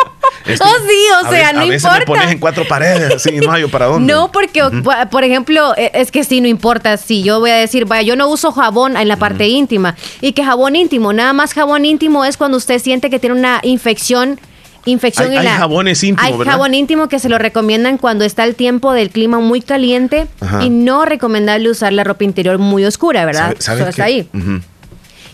oh, sí, o sea, no a veces importa. Me pones en cuatro paredes, así, no hay para dónde. No, porque, por ejemplo, e, es que sí, no importa. Si yo voy a decir, vaya, yo no uso jabón en la parte íntima. Y que jabón íntimo, nada más jabón íntimo es cuando usted siente que tiene una infección infección hay, en la, hay jabones íntimos, Hay jabón íntimo que se lo recomiendan cuando está el tiempo del clima muy caliente y no recomendable usar la ropa interior muy oscura, ¿verdad? ¿Sabe, Eso está ahí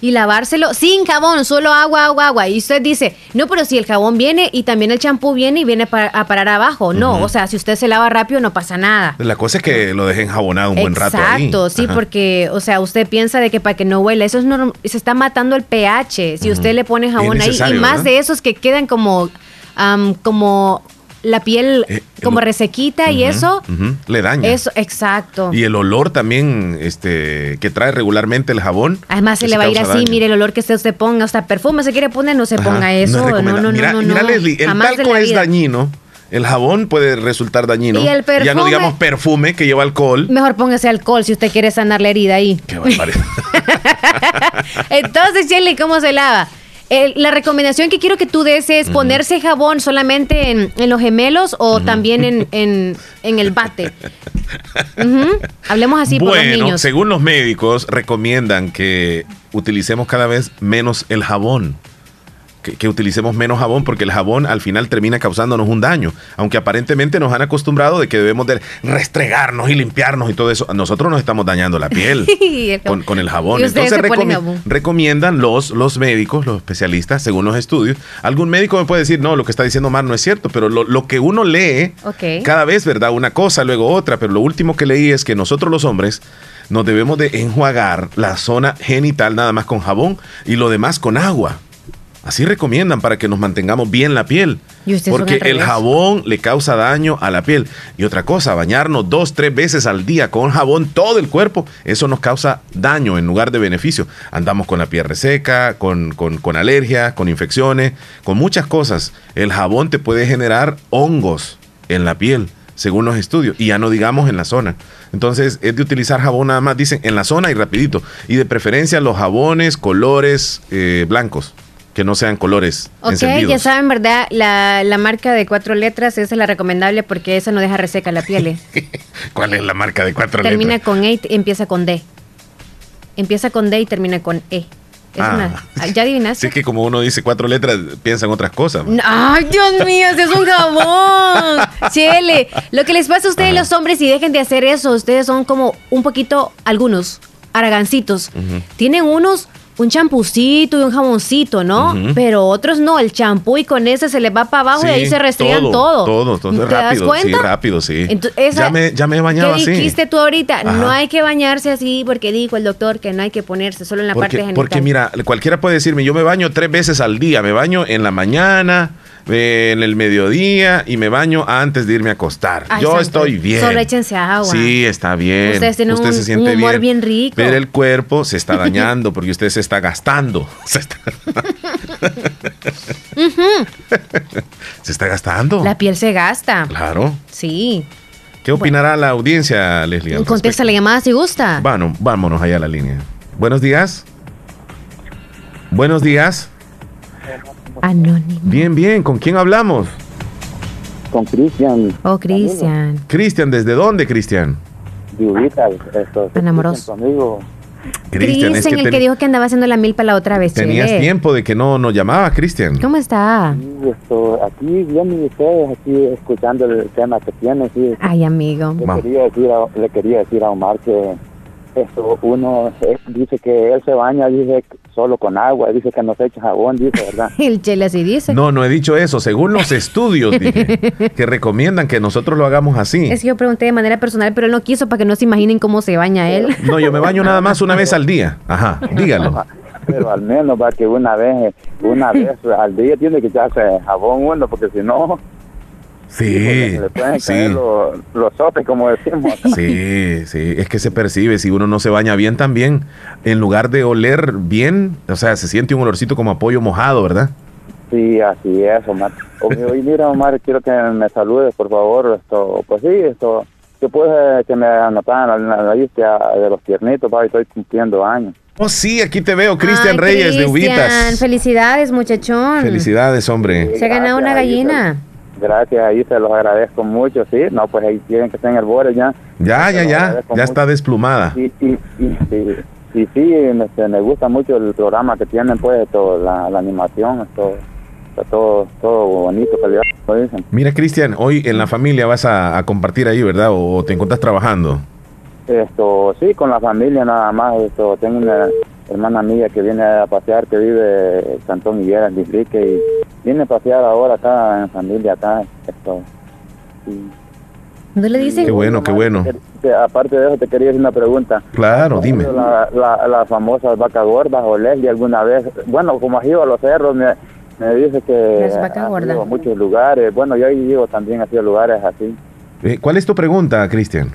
y lavárselo sin jabón, solo agua, agua, agua. Y usted dice, no, pero si el jabón viene y también el champú viene y viene a parar abajo. No, o sea, si usted se lava rápido no pasa nada. La cosa es que lo dejen jabonado un buen rato. Exacto, sí, porque, o sea, usted piensa de que para que no huela, eso es se está matando el pH. Si usted le pone jabón ahí, y más de esos que quedan como, como la piel eh, como resequita y eso le daña. Eso, exacto. Y el olor también este que trae regularmente el jabón. Además se le va a ir así, mire el olor que usted se ponga, hasta perfume se quiere poner, no se ponga eso. No, no, no, mira, no, mira, Leslie, el talco es dañino. El jabón puede resultar dañino. Y el perfume, ya no digamos perfume que lleva alcohol. Mejor póngase alcohol si usted quiere sanar la herida ahí. Qué barbaridad. Entonces, Shelly, ¿cómo se lava? La recomendación que quiero que tú des es ponerse jabón solamente en, los gemelos o también en, el bate. Hablemos así por los niños. Según los médicos, recomiendan que utilicemos cada vez menos el jabón que, utilicemos menos jabón porque el jabón al final termina causándonos un daño. Aunque aparentemente nos han acostumbrado de que debemos de restregarnos y limpiarnos y todo eso. Nosotros nos estamos dañando la piel con, el jabón. Entonces recomiendan los, los médicos, los especialistas, según los estudios. Algún médico me puede decir, no, lo que está diciendo Mar no es cierto, pero lo, que uno lee, cada vez, ¿verdad? Una cosa, luego otra, pero lo último que leí es que nosotros los hombres nos debemos de enjuagar la zona genital nada más con jabón y lo demás con agua. Así recomiendan para que nos mantengamos bien la piel. porque el jabón le causa daño a la piel. Y otra cosa, bañarnos dos, tres veces al día con jabón todo el cuerpo, eso nos causa daño en lugar de beneficio. Andamos con la piel reseca, con, con, con alergias, con infecciones, con muchas cosas. El jabón te puede generar hongos en la piel según los estudios, y ya no digamos en la zona. Entonces es de utilizar jabón nada más, dicen en la zona y rapidito, y de preferencia los jabones colores eh, blancos que no sean colores. Ok, ya saben, ¿verdad? La, la, marca de cuatro letras, esa es la recomendable porque esa no deja reseca la piel. ¿eh? ¿Cuál es la marca de cuatro termina letras? Termina con E y empieza con D. Empieza con D y termina con E. Es ah. una, ¿Ya adivinaste? Sí, que como uno dice cuatro letras, piensa en otras cosas. ¡Ay, Dios mío! ¡Ese es un jabón! Chele, lo que les pasa a ustedes los hombres y dejen de hacer eso, ustedes son como un poquito, algunos, aragancitos. Tienen unos un champucito y un jaboncito, ¿no? Pero otros no, el champú y con ese se le va para abajo y ahí se restrían todo. Todo, todo, ¿Te rápido, das cuenta? Sí, rápido, sí. ya, me, ya me he bañado ¿qué así. dijiste tú ahorita? No hay que bañarse así porque dijo el doctor que no hay que ponerse solo en la parte genital. Porque mira, cualquiera puede decirme, yo me baño tres veces al día, me baño en la mañana, en el mediodía y me baño antes de irme a acostar. Yo estoy bien. Solo échense agua. Sí, está bien. Ustedes tienen Usted un, se siente humor bien. rico. Pero el cuerpo se está dañando porque usted se está gastando. Se está, se está gastando. La piel se gasta. Claro. Sí. ¿Qué opinará la audiencia, Leslie? Contesta la llamada si gusta. Bueno, vámonos allá a la línea. Buenos días. Buenos días. Anónimo. Bien, bien. ¿Con quién hablamos? Con Cristian. Oh, Cristian. Cristian, ¿desde dónde, Cristian? De Ubita, Enamoroso. amigo. Cristian, es que el que dijo que andaba haciendo la milpa la otra vez. Tenías tiempo de que no nos llamaba, Cristian. ¿Cómo está? Sí, esto, aquí bien y ustedes, aquí escuchando el tema que tiene. Sí, Ay, amigo. Le quería, decir a, le quería decir a Omar que esto, uno eh, dice que él se baña, dice solo con agua, dice que no se echa jabón, dice, ¿verdad? el chile así dice. No, no he dicho eso, según los estudios dije, que recomiendan que nosotros lo hagamos así. Es que yo pregunté de manera personal, pero él no quiso para que no se imaginen cómo se baña él. No, yo me baño nada más una vez al día. Ajá, dígalo. Pero al menos va que una vez, una vez al día tiene que echarse jabón uno, porque si no, Sí, sí. Los, los sopes, como decimos. Sí, sí, es que se percibe, si uno no se baña bien también, en lugar de oler bien, o sea, se siente un olorcito como apoyo mojado, ¿verdad? Sí, así es, Omar. Oye, mira, Omar, quiero que me saludes, por favor. Esto, pues sí, esto, que puedes que me anotaran en la, lista de los tiernitos, para estoy cumpliendo años. Oh, sí, aquí te veo, Cristian Reyes de Ubitas. Felicidades, muchachón. Felicidades, hombre. se ha ganado una gallina. Gracias, ahí se los agradezco mucho, sí. No, pues ahí tienen que estar en el borde ya. Ya, ya, ya, ya está desplumada. Y, y, y, sí, me, me, gusta mucho el programa que tienen, pues, todo, la, la animación, esto, está todo, todo bonito, calidad, como dicen. Mira, Cristian, hoy en la familia vas a, compartir ahí, ¿verdad? ¿O te encuentras trabajando? Esto, sí, con la familia nada más. Esto, tengo una hermana mía que viene a pasear, que vive en Cantón Higuera, en Disrique, y viene a pasear ahora acá en familia, acá. Esto. ¿No le dicen? Qué bueno, qué bueno. aparte de eso, te quería hacer una pregunta. Claro, dime. La, la, la famosa vaca gorda o Leslie alguna vez, bueno, como ha ido a los cerros, me, me dice que ha ido a muchos lugares. Bueno, yo ahí llego también a lugares así. Eh, ¿Cuál es tu pregunta, Cristian?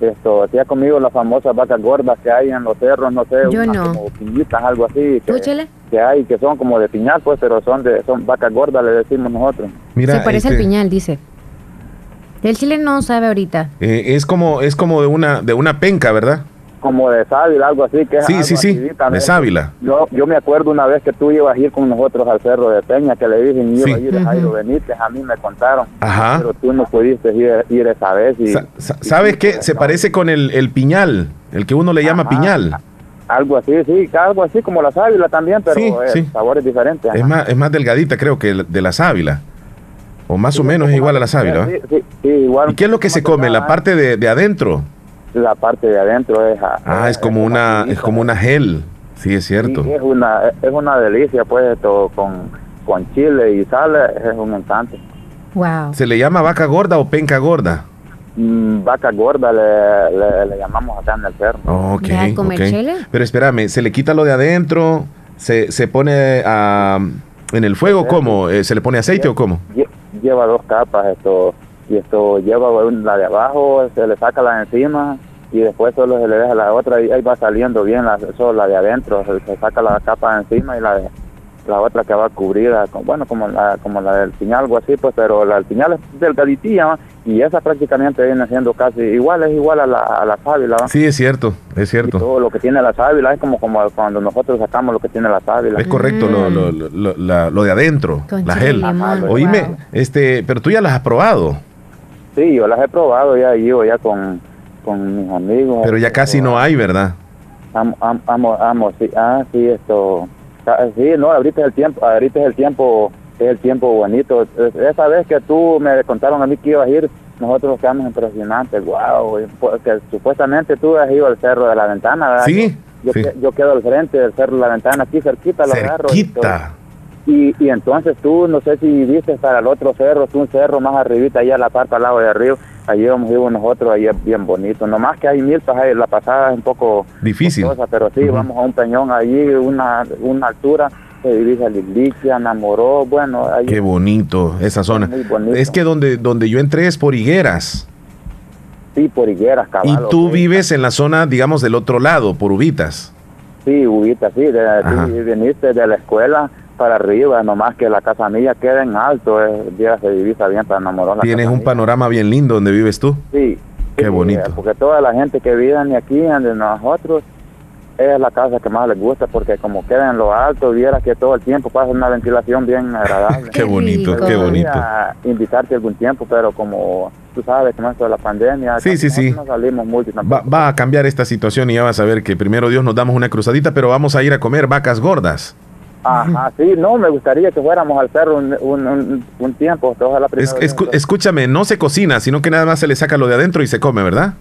Esto hacía conmigo las famosas vacas gordas que hay en los cerros, no sé, como piñitas, algo así, que, que, hay, que son como de piñal, pues, pero son de son vacas gordas, le decimos nosotros. Mira, Se parece al este piñal, dice. El chile no sabe ahorita. Eh, es como es como de una de una penca, ¿verdad? Como de sábila, algo así. Que sí, sí, sí, de sábila. Yo, yo me acuerdo una vez que tú ibas a ir con nosotros al Cerro de Peña, que le dije, iba a ir a Jairo Benítez, a mí me contaron. Ajá. Pero tú no pudiste ir, esa vez. Y, ¿Sabes qué? Se parece con el, el, piñal, el que uno le llama piñal. Algo así, sí, algo así como la sábila también, pero el sabor es diferente. Es más, es más delgadita, creo, que de la sábila. O más o menos es igual a la sábila. Sí, sí, igual. ¿Y qué es lo que se come? ¿La parte de, de adentro? La parte de adentro es ah es como una es como una gel. Sí es cierto. es una es una delicia pues esto con con chile y sal es un encanto. Wow. Se le llama vaca gorda o penca gorda mm, vaca gorda le, le, llamamos acá en el cerro. Okay, okay. pero espérame se le quita lo de adentro se, se pone a, en el fuego cómo eh, se le pone aceite o cómo lleva dos capas esto y esto lleva la de abajo, se le saca la de encima y después solo se le deja la otra y ahí va saliendo bien la, solo la de adentro, se, saca la capa de encima y la de, la otra que va cubrida, bueno, como la, como la del piñal, algo así, pues, pero la del piñal es delgaditilla y esa prácticamente viene siendo casi igual, es igual a la, a la sábila. Sí, es cierto, es cierto. todo lo que tiene la sábila es como, como cuando nosotros sacamos lo que tiene la sábila. Es correcto, lo, lo, lo, lo, de adentro, la gel. Oíme, este, pero tú ya las has probado. Sí, yo las he probado ya, yo ya con, con mis amigos. Pero ya casi no hay, ¿verdad? Amo, amo, amo, sí, ah, sí, esto, sí, no, ahorita es el tiempo, ahorita es el tiempo, es el tiempo bonito. Esa vez que tú me contaron a mí que ibas a ir, nosotros quedamos impresionantes, wow, porque supuestamente tú has ido al Cerro de la Ventana, ¿verdad? Sí. Yo, yo, quedo al frente del Cerro de la Ventana, aquí cerquita, lo agarro. Cerquita. Y, y entonces tú, no sé si viste para el otro cerro, un cerro más arribita, allá a la parte al lado de arriba, allí vamos ir nosotros, ahí es bien bonito. Nomás que hay milpas, ahí, la pasada es un poco difícil. pero sí, vamos a un peñón allí, una, una altura, se dirige a Lilicia, enamoró, bueno. Ahí Qué bonito esa zona. Es que donde, donde yo entré es por Higueras. Sí, por Higueras, cabal. Y tú vives en la zona, digamos, del otro lado, por Ubitas. Sí, Ubitas, sí, de, viniste de la escuela para arriba, nomás que la casa mía queda en alto, ya se divisa bien para enamorar. Tienes un panorama bien lindo donde vives tú. Sí. Qué bonito. Porque toda la gente que vive aquí, de nosotros, es la casa que más les gusta porque como queda en lo alto, viera que todo el tiempo pasa una ventilación bien agradable. qué bonito, qué bonito. invitarte algún tiempo, pero como tú sabes, con esto de la pandemia. Sí, sí, sí. No salimos mucho va, va, a cambiar esta situación y ya vas a ver que primero Dios nos damos una cruzadita, pero vamos a ir a comer vacas gordas. Ajá, sí, no, me gustaría que fuéramos al cerro un, un, un, tiempo. Es, escúchame, no se cocina, sino que nada más se le saca lo de adentro y se come, ¿verdad?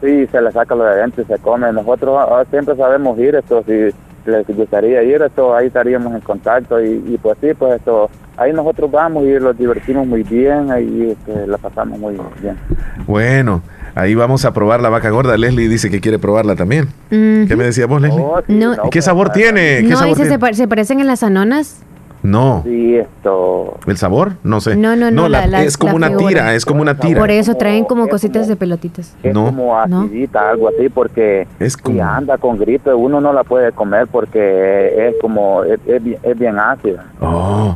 Sí, se le saca lo de adentro y se come. Nosotros ah, siempre sabemos ir, esto, si les gustaría ir, esto, ahí estaríamos en contacto y, y pues sí, pues esto, ahí nosotros vamos y los divertimos muy bien, ahí este, la pasamos muy bien. Bueno, ahí vamos a probar la vaca gorda. Leslie dice que quiere probarla también. ¿Qué me decías vos, Leslie? Oh, ¿Qué sabor tiene? no, dice, Se, se parecen en las anonas. No. Sí, esto. ¿El sabor? No sé. No, no, no. es como una tira, es como una tira. Por eso traen como cositas de pelotitas. Es no. como acidita, algo así, porque es como... si anda con grito, uno no la puede comer porque es como, es, es, bien ácida. Oh.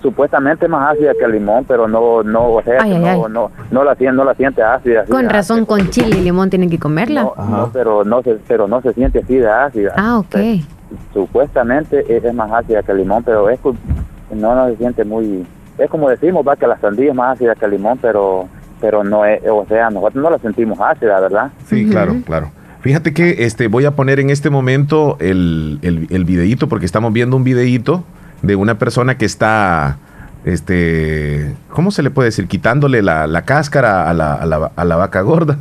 supuestamente es más ácida que el limón, pero no, no, o sea, no, no, no, la, no la siente ácida. Con razón, con chile y limón tienen que comerla. No, pero no se, pero no se siente así de ácida. Ah, ok supuestamente es, más ácida que el limón, pero es no nos siente muy... Es como decimos, va, que la sandía es más ácida que el limón, pero pero no es, o sea, nosotros no la sentimos ácida, ¿verdad? Sí, claro, claro. Fíjate que este voy a poner en este momento el, el, el videíto, porque estamos viendo un videíto de una persona que está, este, ¿cómo se le puede decir? Quitándole la, la cáscara a la, a, la, a la vaca gorda.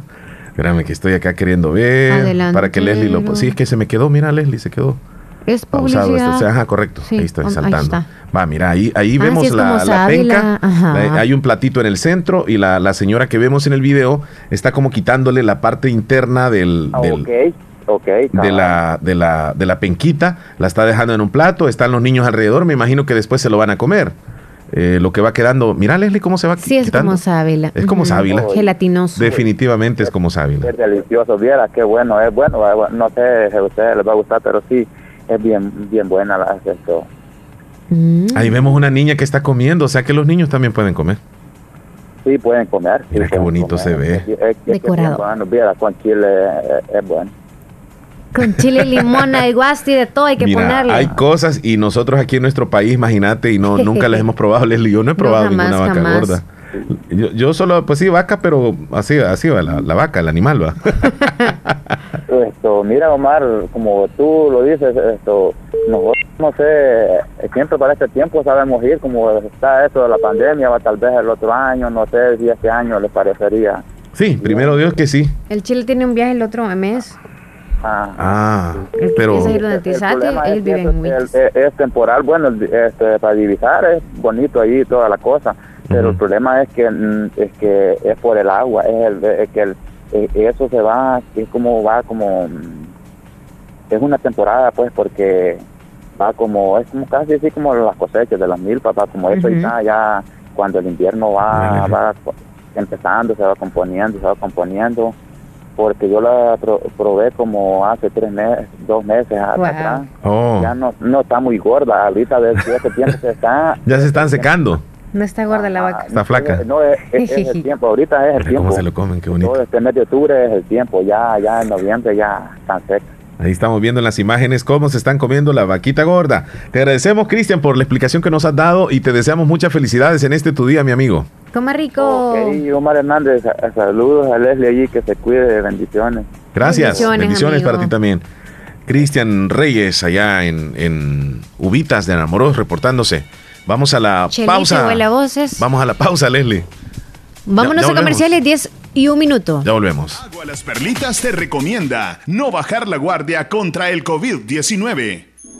Espérame que estoy acá queriendo ver para que Leslie lo... Sí, es que se me quedó, mira Leslie, se quedó. Es publicidad. ajá, correcto. ahí estoy saltando. Va, mira, ahí, ahí ah, vemos la, la penca. Hay un platito en el centro y la, la, señora que vemos en el video está como quitándole la parte interna del, ah, del de, la, de, la, de la penquita. La está dejando en un plato. Están los niños alrededor. Me imagino que después se lo van a comer. Eh, lo que va quedando. Mira, Leslie, cómo se va Sí, es como sábila. Es como sábila. Gelatinoso. Definitivamente es como sábila. Es delicioso, viera, qué bueno, es bueno. No sé si a ustedes les va a gustar, pero sí, es bien, bien buena la esto. Mm. Ahí vemos una niña que está comiendo, o sea que los niños también pueden comer. Sí, pueden comer. Mira qué bonito se ve. Decorado. con chile es, bueno. Con chile, limón, hay guasti, de todo hay que ponerle. Hay cosas y nosotros aquí en nuestro país, imagínate, y no nunca les hemos probado, Leslie, yo no he probado ninguna vaca gorda. Yo, yo, solo, pues sí, vaca, pero así, así va, la, la vaca, el animal va. esto, mira Omar, como tú lo dices, esto, nosotros no sé, siempre para este tiempo sabemos ir, como está esto de la pandemia, va tal vez el otro año, no sé si este año les parecería. Sí, primero Dios que sí. El Chile tiene un viaje el otro mes. Ah, ah pero es, es, temporal, bueno, este, para divisar es bonito ahí toda la cosa, pero el problema es que mm, es que es por el agua, es, el, es que el, eh, eso se va, es como va como, mm, es una temporada pues porque va como, es como casi así como las cosechas de las mil va como eso y está ya cuando el invierno va, va empezando, se va componiendo, se va componiendo, porque yo la probé como hace tres meses, dos meses atrás, oh. ya no, no está muy gorda, ahorita de este tiempo se está... ya se están secando. No está gorda la vaca. Está flaca. No, es, el tiempo. Ahorita es el tiempo. ¿Cómo se lo comen? Qué bonito. este mes de octubre es el tiempo. Ya, ya en noviembre ya están secas. Ahí estamos viendo en las imágenes cómo se están comiendo la vaquita gorda. Te agradecemos, Cristian, por la explicación que nos has dado y te deseamos muchas felicidades en este tu día, mi amigo. Coma rico. Okay, Omar Hernández, saludos a Leslie allí, que se cuide, bendiciones. Gracias, bendiciones, para ti también. Cristian Reyes, allá en, en Ubitas de Enamoros, reportándose. Vamos a la pausa. Vamos a la pausa, Leslie. Vámonos a comerciales 10 y un minuto. Ya volvemos. Agua Las Perlitas te recomienda no bajar la guardia contra el COVID-19.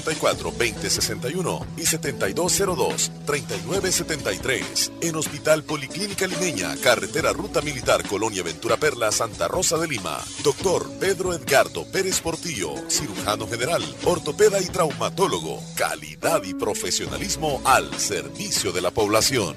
2061 y 7202-3973. En Hospital Policlínica Limeña, Carretera Ruta Militar Colonia Ventura Perla, Santa Rosa de Lima. Doctor Pedro Edgardo Pérez Portillo, cirujano general, ortopeda y traumatólogo. Calidad y profesionalismo al servicio de la población.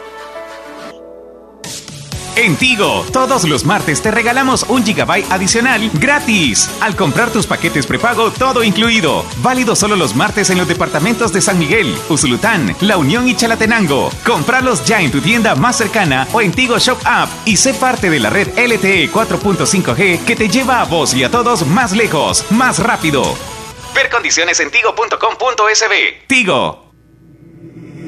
En Tigo, todos los martes te regalamos un gigabyte adicional gratis al comprar tus paquetes prepago todo incluido. Válido solo los martes en los departamentos de San Miguel, Usulután, La Unión y Chalatenango. Compralos ya en tu tienda más cercana o en Tigo Shop App y sé parte de la red LTE 4.5G que te lleva a vos y a todos más lejos, más rápido. Ver condiciones en tigo.com.sb. Tigo.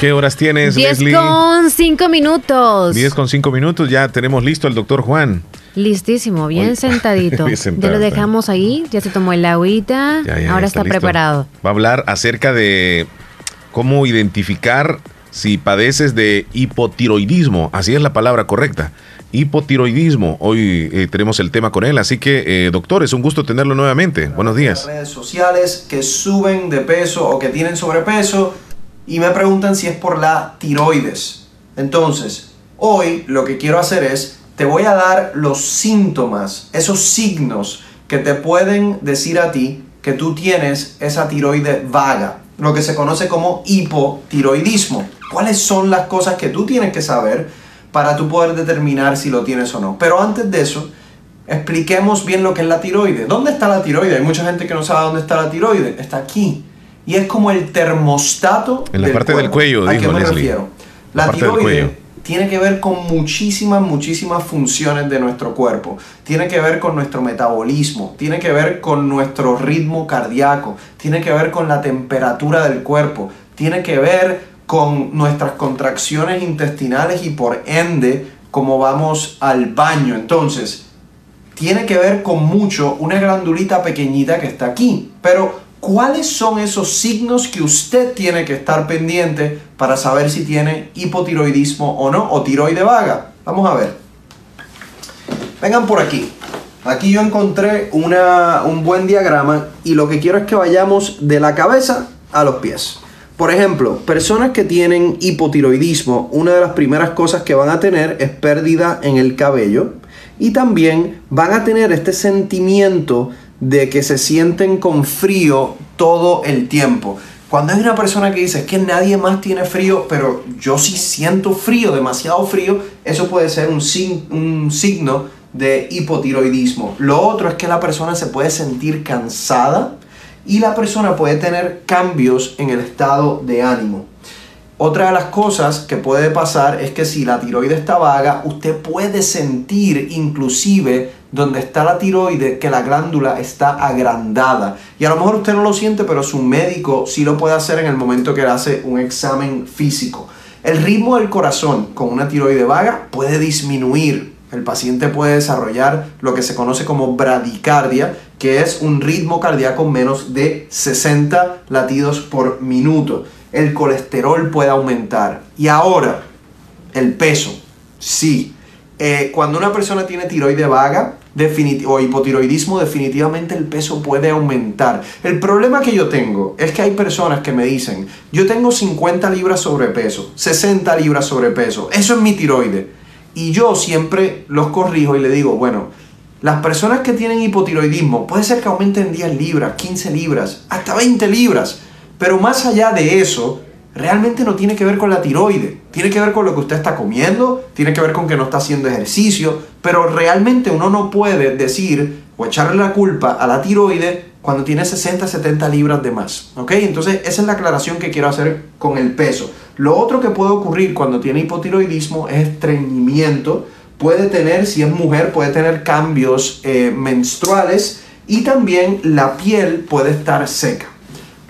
¿Qué horas tienes, 10 Leslie? con 5 minutos. 10 con 5 minutos, ya tenemos listo al doctor Juan. Listísimo, bien sentadito. bien ya sentado, lo dejamos ahí, ya se tomó el agüita, Ya, ya, ya ahora está, preparado. Va a hablar acerca de cómo identificar si padeces de hipotiroidismo. Así es la palabra correcta. Hipotiroidismo. Hoy eh, tenemos el tema con él. Así que, eh, doctor, es un gusto tenerlo nuevamente. Buenos días. redes sociales que suben de peso o que tienen sobrepeso y me preguntan si es por la tiroides. Entonces, hoy lo que quiero hacer es, te voy a dar los síntomas, esos signos que te pueden decir a ti que tú tienes esa tiroide vaga, lo que se conoce como hipotiroidismo. ¿Cuáles son las cosas que tú tienes que saber para tú poder determinar si lo tienes o no? Pero antes de eso, expliquemos bien lo que es la tiroide. ¿Dónde está la tiroide? Hay mucha gente que no sabe dónde está la tiroide. Está aquí. Y es como el termostato. En la parte del cuello, ¿A qué me Leslie. refiero? La La tiroide tiene que ver con muchísimas, muchísimas funciones de nuestro cuerpo. Tiene que ver con nuestro metabolismo, tiene que ver con nuestro ritmo cardíaco, tiene que ver con la temperatura del cuerpo, tiene que ver con nuestras contracciones intestinales y por ende como vamos al baño. Entonces, tiene que ver con mucho una glandulita pequeñita que está aquí. Pero, ¿cuáles son esos signos que usted tiene que estar pendiente para saber si tiene hipotiroidismo o no, o tiroide vaga? Vamos a ver. Vengan por aquí. Aquí yo encontré una, un buen diagrama y lo que quiero es que vayamos de la cabeza a los pies. Por ejemplo, personas que tienen hipotiroidismo, una de las primeras cosas que van a tener es pérdida en el cabello y también van a tener este sentimiento de que se sienten con frío todo el tiempo. Cuando hay una persona que dice que nadie más tiene frío, pero yo sí siento frío, demasiado frío, eso puede ser un, un signo de hipotiroidismo. Lo otro es que la persona se puede sentir cansada y la persona puede tener cambios en el estado de ánimo. Otra de las cosas que puede pasar es que si la tiroide está vaga, usted puede sentir inclusive donde está la tiroide que la glándula está agrandada. Y a lo mejor usted no lo siente, pero su médico sí lo puede hacer en el momento que le hace un examen físico. El ritmo del corazón con una tiroide vaga puede disminuir el paciente puede desarrollar lo que se conoce como bradicardia, que es un ritmo cardíaco menos de 60 latidos por minuto. El colesterol puede aumentar. Y ahora, el peso. Sí. Eh, cuando una persona tiene tiroide vaga hipotiroidismo, definitivamente el peso puede aumentar. El problema que yo tengo es que hay personas que me dicen, yo tengo 50 libras sobrepeso, 60 libras sobrepeso, eso es mi tiroide. Y yo siempre los corrijo y le digo, bueno, las personas que tienen hipotiroidismo puede ser que aumenten 10 libras, 15 libras, hasta 20 libras, pero más allá de eso, realmente no tiene que ver con la tiroide, tiene que ver con lo que usted está comiendo, tiene que ver con que no está haciendo ejercicio, pero realmente uno no puede decir o echarle la culpa a la tiroide cuando tiene 60, 70 libras de más. ¿Ok? Entonces esa es la aclaración que quiero hacer con el peso. Lo otro que puede ocurrir cuando tiene hipotiroidismo es estreñimiento. Puede tener, si es mujer, puede tener cambios eh, menstruales y también la piel puede estar seca.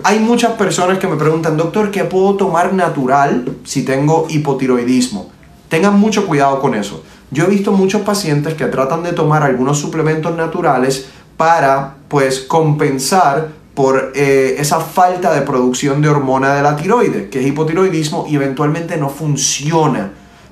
Hay muchas personas que me preguntan, doctor, ¿qué puedo tomar natural si tengo hipotiroidismo? Tengan mucho cuidado con eso. Yo he visto muchos pacientes que tratan de tomar algunos suplementos naturales para pues compensar por eh, esa falta de producción de hormona de la tiroide, que es hipotiroidismo y eventualmente no funciona.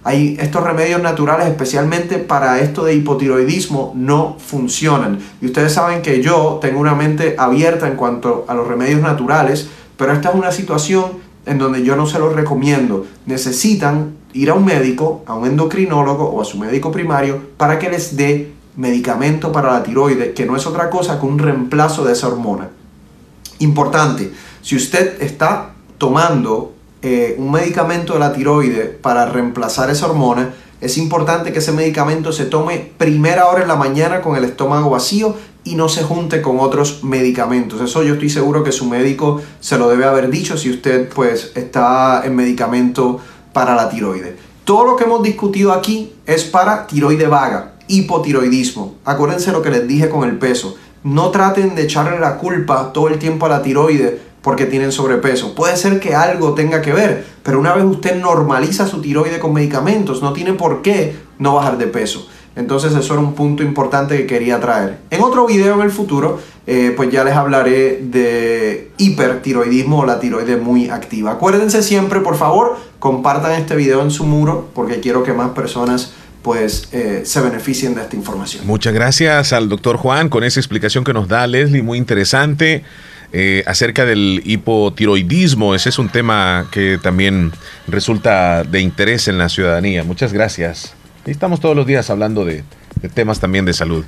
Hay estos remedios naturales, especialmente para esto de hipotiroidismo, no funcionan. Y ustedes saben que yo tengo una mente abierta en cuanto a los remedios naturales, pero esta es una situación en donde yo no se los recomiendo. Necesitan ir a un médico, a un endocrinólogo o a su médico primario para que les dé medicamento para la tiroide, que no es otra cosa que un reemplazo de esa hormona. Importante, si usted está tomando eh, un medicamento de la tiroide para reemplazar esa hormona, es importante que ese medicamento se tome primera hora en la mañana con el estómago vacío y no se junte con otros medicamentos. Eso yo estoy seguro que su médico se lo debe haber dicho si usted pues está en medicamento para la tiroide. Todo lo que hemos discutido aquí es para tiroide vaga, hipotiroidismo. Acuérdense lo que les dije con el peso. No traten de echarle la culpa todo el tiempo a la tiroide porque tienen sobrepeso. Puede ser que algo tenga que ver, pero una vez usted normaliza su tiroide con medicamentos, no tiene por qué no bajar de peso. Entonces eso era un punto importante que quería traer. En otro video en el futuro, eh, pues ya les hablaré de hipertiroidismo o la tiroide muy activa. Acuérdense siempre, por favor, compartan este video en su muro porque quiero que más personas pues eh, se beneficien de esta información. Muchas gracias al doctor Juan con esa explicación que nos da Leslie, muy interesante. Eh, acerca del hipotiroidismo, ese es un tema que también resulta de interés en la ciudadanía. Muchas gracias. estamos todos los días hablando de temas también de salud.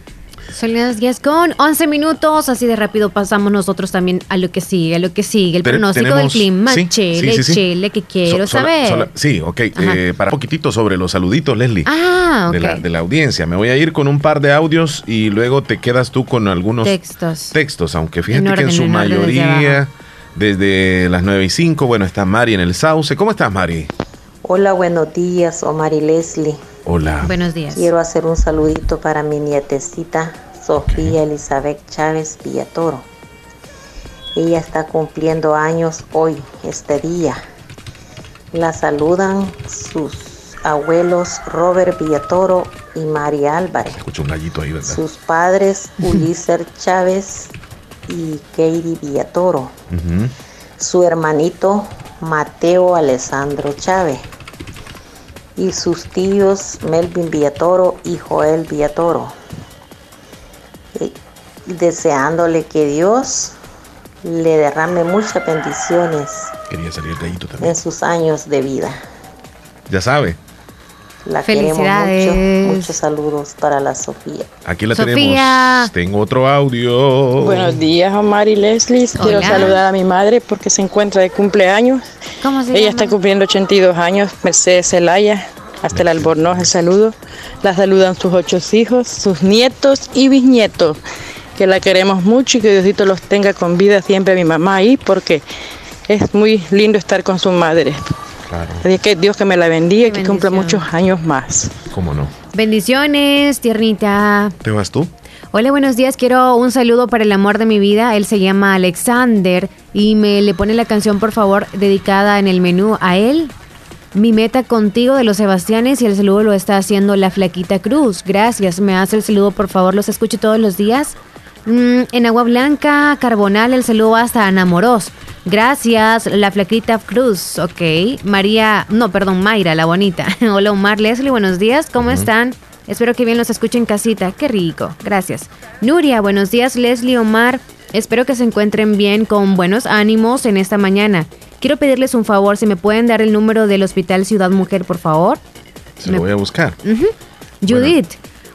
Son las 10 con 11 minutos, así de rápido pasamos nosotros también a lo que sigue, a lo que sigue, el pronóstico del clima, chile, chile, que quiero saber. sí, ok, eh, para un poquitito sobre los saluditos, Leslie, ah, de, la, de, la, audiencia. Me voy a ir con un par de audios y luego te quedas tú con algunos textos, textos aunque fíjate que en su mayoría, desde, las 9 y 5, bueno, está Mari en el Sauce. ¿Cómo estás, Mari? Hola, buenos días, Omar y Leslie. Hola. Buenos días. Quiero hacer un saludito para mi nietecita Sofía Elizabeth Chávez Villatoro. Ella está cumpliendo años hoy, este día. La saludan sus abuelos Robert Villatoro y María Álvarez. Escucho un gallito ahí, ¿verdad? Sus padres Uliser Chávez y Katie Villatoro. Su hermanito Mateo Alessandro Chávez. Y sus tíos Melvin Villatoro y Joel Villatoro. Y deseándole que Dios le derrame muchas bendiciones Quería salir también. en sus años de vida. Ya sabe. La queremos mucho. Muchos saludos para la Sofía. Aquí la Sofía. tenemos. Tengo otro audio. Buenos días, Omar y Leslie. Quiero Hola. saludar a mi madre porque se encuentra de cumpleaños. ¿Cómo se Ella llama? está cumpliendo 82 años, Mercedes Zelaya. Hasta el albornoz el saludo. La saludan sus ocho hijos, sus nietos y bisnietos. Que la queremos mucho y que Diosito los tenga con vida siempre a mi mamá ahí porque es muy lindo estar con su madre. Claro. Así que Dios que me la bendiga y que cumpla muchos años más. ¿Cómo no? Bendiciones, tiernita. ¿Te vas tú? Hola, buenos días. Quiero un saludo para el amor de mi vida. Él se llama Alexander y me le pone la canción, por favor, dedicada en el menú a él. Mi meta contigo de los Sebastianes y el saludo lo está haciendo la Flaquita Cruz. Gracias. Me hace el saludo, por favor. Los escucho todos los días. Mm, en Agua Blanca, Carbonal, el saludo hasta Anamoros. Gracias, la Flaquita Cruz. Ok. María, no, perdón, Mayra, la bonita. Hola, Omar, Leslie, buenos días. ¿Cómo están? Espero que bien los escuchen en casita. Qué rico. Gracias. Nuria, buenos días, Leslie, Omar. Espero que se encuentren bien con buenos ánimos en esta mañana. Quiero pedirles un favor, si me pueden dar el número del Hospital Ciudad Mujer, por favor. Se lo voy a buscar. Judith.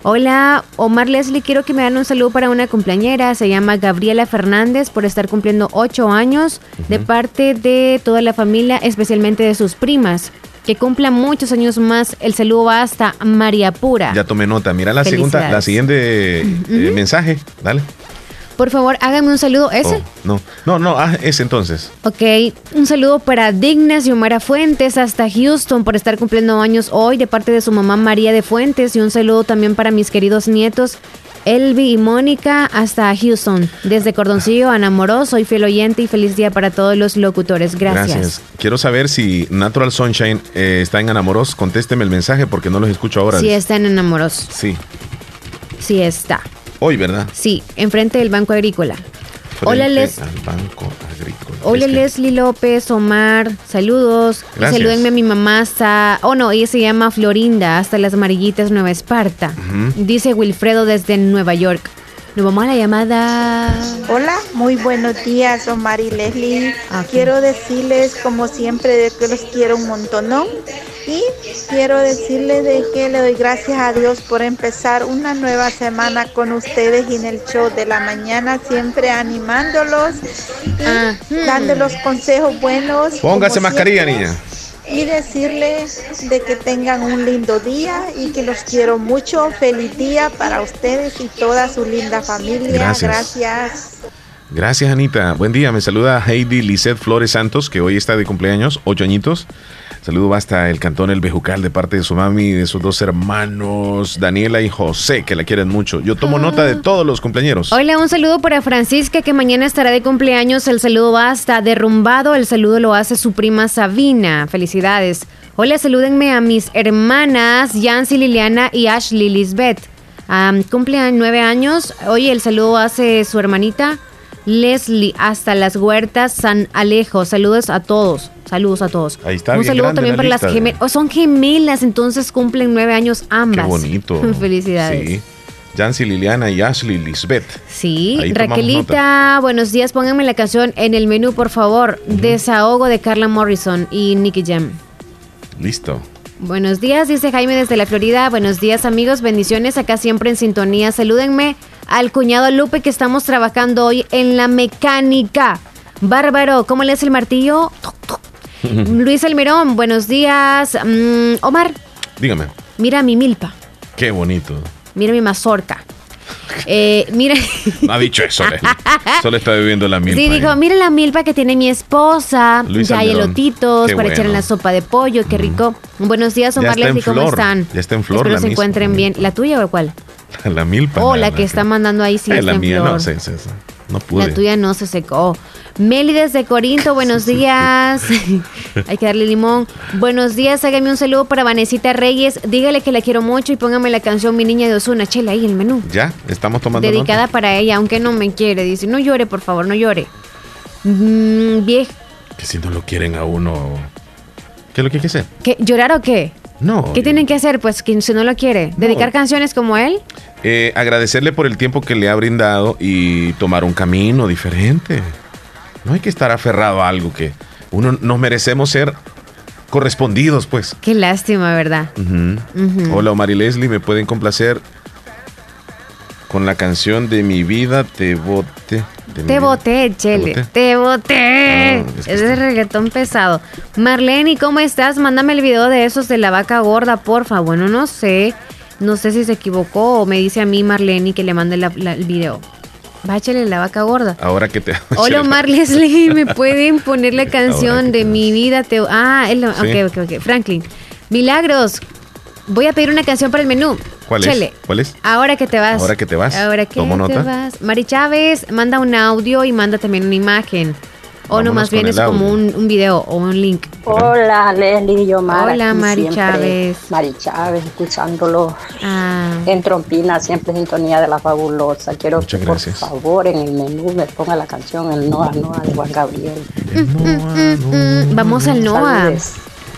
Hola, Omar Leslie, quiero que me dan un saludo para una cumpleañera, se llama Gabriela Fernández por estar cumpliendo ocho años de parte de toda la familia, especialmente de sus primas. Que cumpla muchos años más. El saludo va hasta María Pura. Ya tomé nota. Mira la segunda, la siguiente eh, mensaje. Dale. Por favor, háganme un saludo. ¿Ese? Oh, no, no, no, ah, ese entonces. Ok, un saludo para Dignas y Omara Fuentes hasta Houston por estar cumpliendo años hoy de parte de su mamá María de Fuentes y un saludo también para mis queridos nietos Elvi y Mónica hasta Houston. Desde Cordoncillo, Ana Moró, soy fiel oyente y feliz día para todos los locutores. Gracias. Quiero saber si Natural Sunshine eh, está en Anamoros. Contésteme el mensaje porque no los escucho ahora. Sí está en Enamoros. Sí, Sí está. Hoy, ¿verdad? Sí, enfrente del Banco Agrícola. Hola, Les. al Banco Agrícola. Hola Es que- Leslie López, Omar, saludos. Gracias. salúdenme a mi mamá hasta, oh no, ella se llama Florinda, hasta las amarillitas Nueva Esparta. Dice Wilfredo desde Nueva York. Nos vamos a la llamada. Hola, muy buenos días, Omar y Leslie. Quiero decirles, como siempre, que los quiero un montón. Y quiero decirles de que le doy gracias a Dios por empezar una nueva semana con ustedes y en el show de la mañana, siempre animándolos y dándolos consejos buenos. Póngase mascarilla, niña. Y decirles de que tengan un lindo día y que los quiero mucho. Feliz día para ustedes y toda su linda familia. Gracias. Gracias. Gracias, Anita. Buen día. Me saluda Heidi Lisette Flores Santos, que hoy está de cumpleaños, ocho añitos. Saludo hasta el cantón El Bejucal de parte de su mami y de sus dos hermanos, Daniela y José, que la quieren mucho. Yo tomo nota de todos los cumpleañeros. Hola, un saludo para Francisca que mañana estará de cumpleaños. El saludo va hasta derrumbado. El saludo lo hace su prima Sabina. Felicidades. Hola, salúdenme a mis hermanas Yancy Liliana y Ashley Lisbeth. Am, cumplen nueve años. Oye, el saludo hace su hermanita Leslie hasta las huertas San Alejo. Saludos a todos. Saludos a todos. Ahí está, Un saludo también la para las gemelas. Oh, son gemelas, entonces cumplen nueve años Qué ambas. bonito. Felicidades. Sí. Jancy Liliana y Ashley Lisbeth. Sí, Ahí Raquelita, buenos días. Pónganme la canción en el menú, por favor. Desahogo de Carla Morrison y Nicky Jam. Listo. Buenos días, dice Jaime desde la Florida. Buenos días, amigos. Bendiciones acá siempre en sintonía. Salúdenme al cuñado Lupe que estamos trabajando hoy en la mecánica. Bárbaro, ¿cómo le hace el martillo? Luis Almirón, buenos días. Mm, Omar, Dígame. mira mi milpa. Qué bonito. Mira mi mazorca. Eh, mira. No ha dicho eso, Leslie. Solo está viviendo la milpa. Sí, ahí. dijo, miren la milpa que tiene mi esposa. Luis ya hay elotitos Qué para echar en bueno. la sopa de pollo, qué rico. Buenos días, Omar Leslie, ¿cómo flor, están? ya está en flor Espero la se misma, encuentren bien. ¿La tuya o cuál? La milpa. Oh, nada la que está mandando ahí sí Eh, está la en mía flor. no sé, sé, sé. no pude. La tuya no se secó. Meli desde Corinto, buenos días. Hay que darle limón. Buenos días, hágame un saludo para Vanesita Reyes. Dígale que la quiero mucho y póngame la canción Mi Niña de Osuna. Chela ahí el menú. Ya, estamos tomando Dedicada para ella, aunque no me quiere. Dice, no llore, por favor, no llore. Mm, Que si no lo quieren a uno... ¿Qué es lo que hay que hacer? ¿Qué, ¿Llorar o qué? No. ¿Qué tienen que hacer? Pues quien si no lo quiere. ¿Dedicar canciones como él? Eh, agradecerle por el tiempo que le ha brindado y tomar un camino diferente. No hay que estar aferrado a algo que uno nos merecemos ser correspondidos, pues. Qué lástima, ¿verdad? Hola, Omar y Leslie, me pueden complacer con la canción de mi vida, Te bote. Te boté, Chele. Te boté. Ah, es, de reggaetón pesado. Marlene, ¿cómo estás? Mándame el video de esos de la vaca gorda, porfa. Bueno, no sé. No sé si se equivocó o me dice a mí Marlene que le mande el video. Báchale la vaca gorda. Ahora que te. Hola, Omar Leslie. ¿Me pueden poner la canción de mi vida? Te... Ah, él, ok, ok, ok. Franklin. Milagros. Voy a pedir una canción para el menú. ¿Cuál es? ¿Cuál es? Ahora que te vas. Ahora que te vas. Ahora que te vas. Mari Chávez manda un audio y manda también una imagen. O no, más bien es como un, un, video o un link. Hola, Leslie yo Mari. Hola, Mari Chávez. Mari Chávez, escuchándolo ah. en trompina, siempre en sintonía de la fabulosa. Quiero que por favor en el menú me ponga la canción El Noa Noa de Juan Gabriel. Vamos al Noa.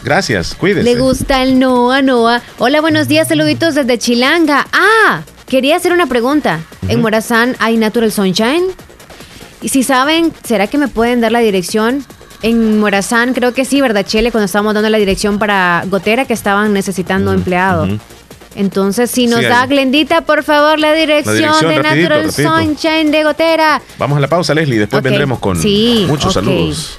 Gracias, cuídese. Le gusta el Noa Noa. Hola, buenos días, saluditos desde Chilanga. Ah, quería hacer una pregunta. ¿En Morazán hay Natural Sunshine? Y si saben, ¿será que me pueden dar la dirección? En Morazán, creo que sí, ¿verdad, Chele? Cuando estábamos dando la dirección para Gotera, que estaban necesitando empleados. Entonces, si nos da Glendita, por favor, la dirección, de Natural Sunshine de Gotera. Vamos a la pausa, Leslie, después vendremos con muchos saludos.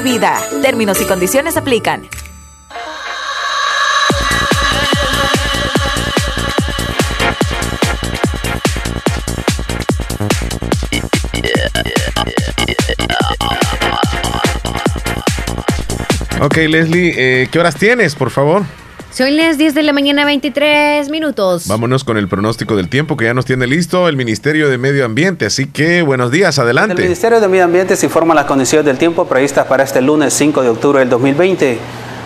vida. Términos y condiciones aplican. Ok, Leslie, eh, ¿qué horas tienes, por favor? Son las 10 de la mañana, 23 minutos. Vámonos con el pronóstico del tiempo que ya nos tiene listo el Ministerio de Medio Ambiente. Así que buenos días, adelante. El Ministerio de Medio Ambiente se informa las condiciones del tiempo previstas para este lunes 5 de octubre del 2020.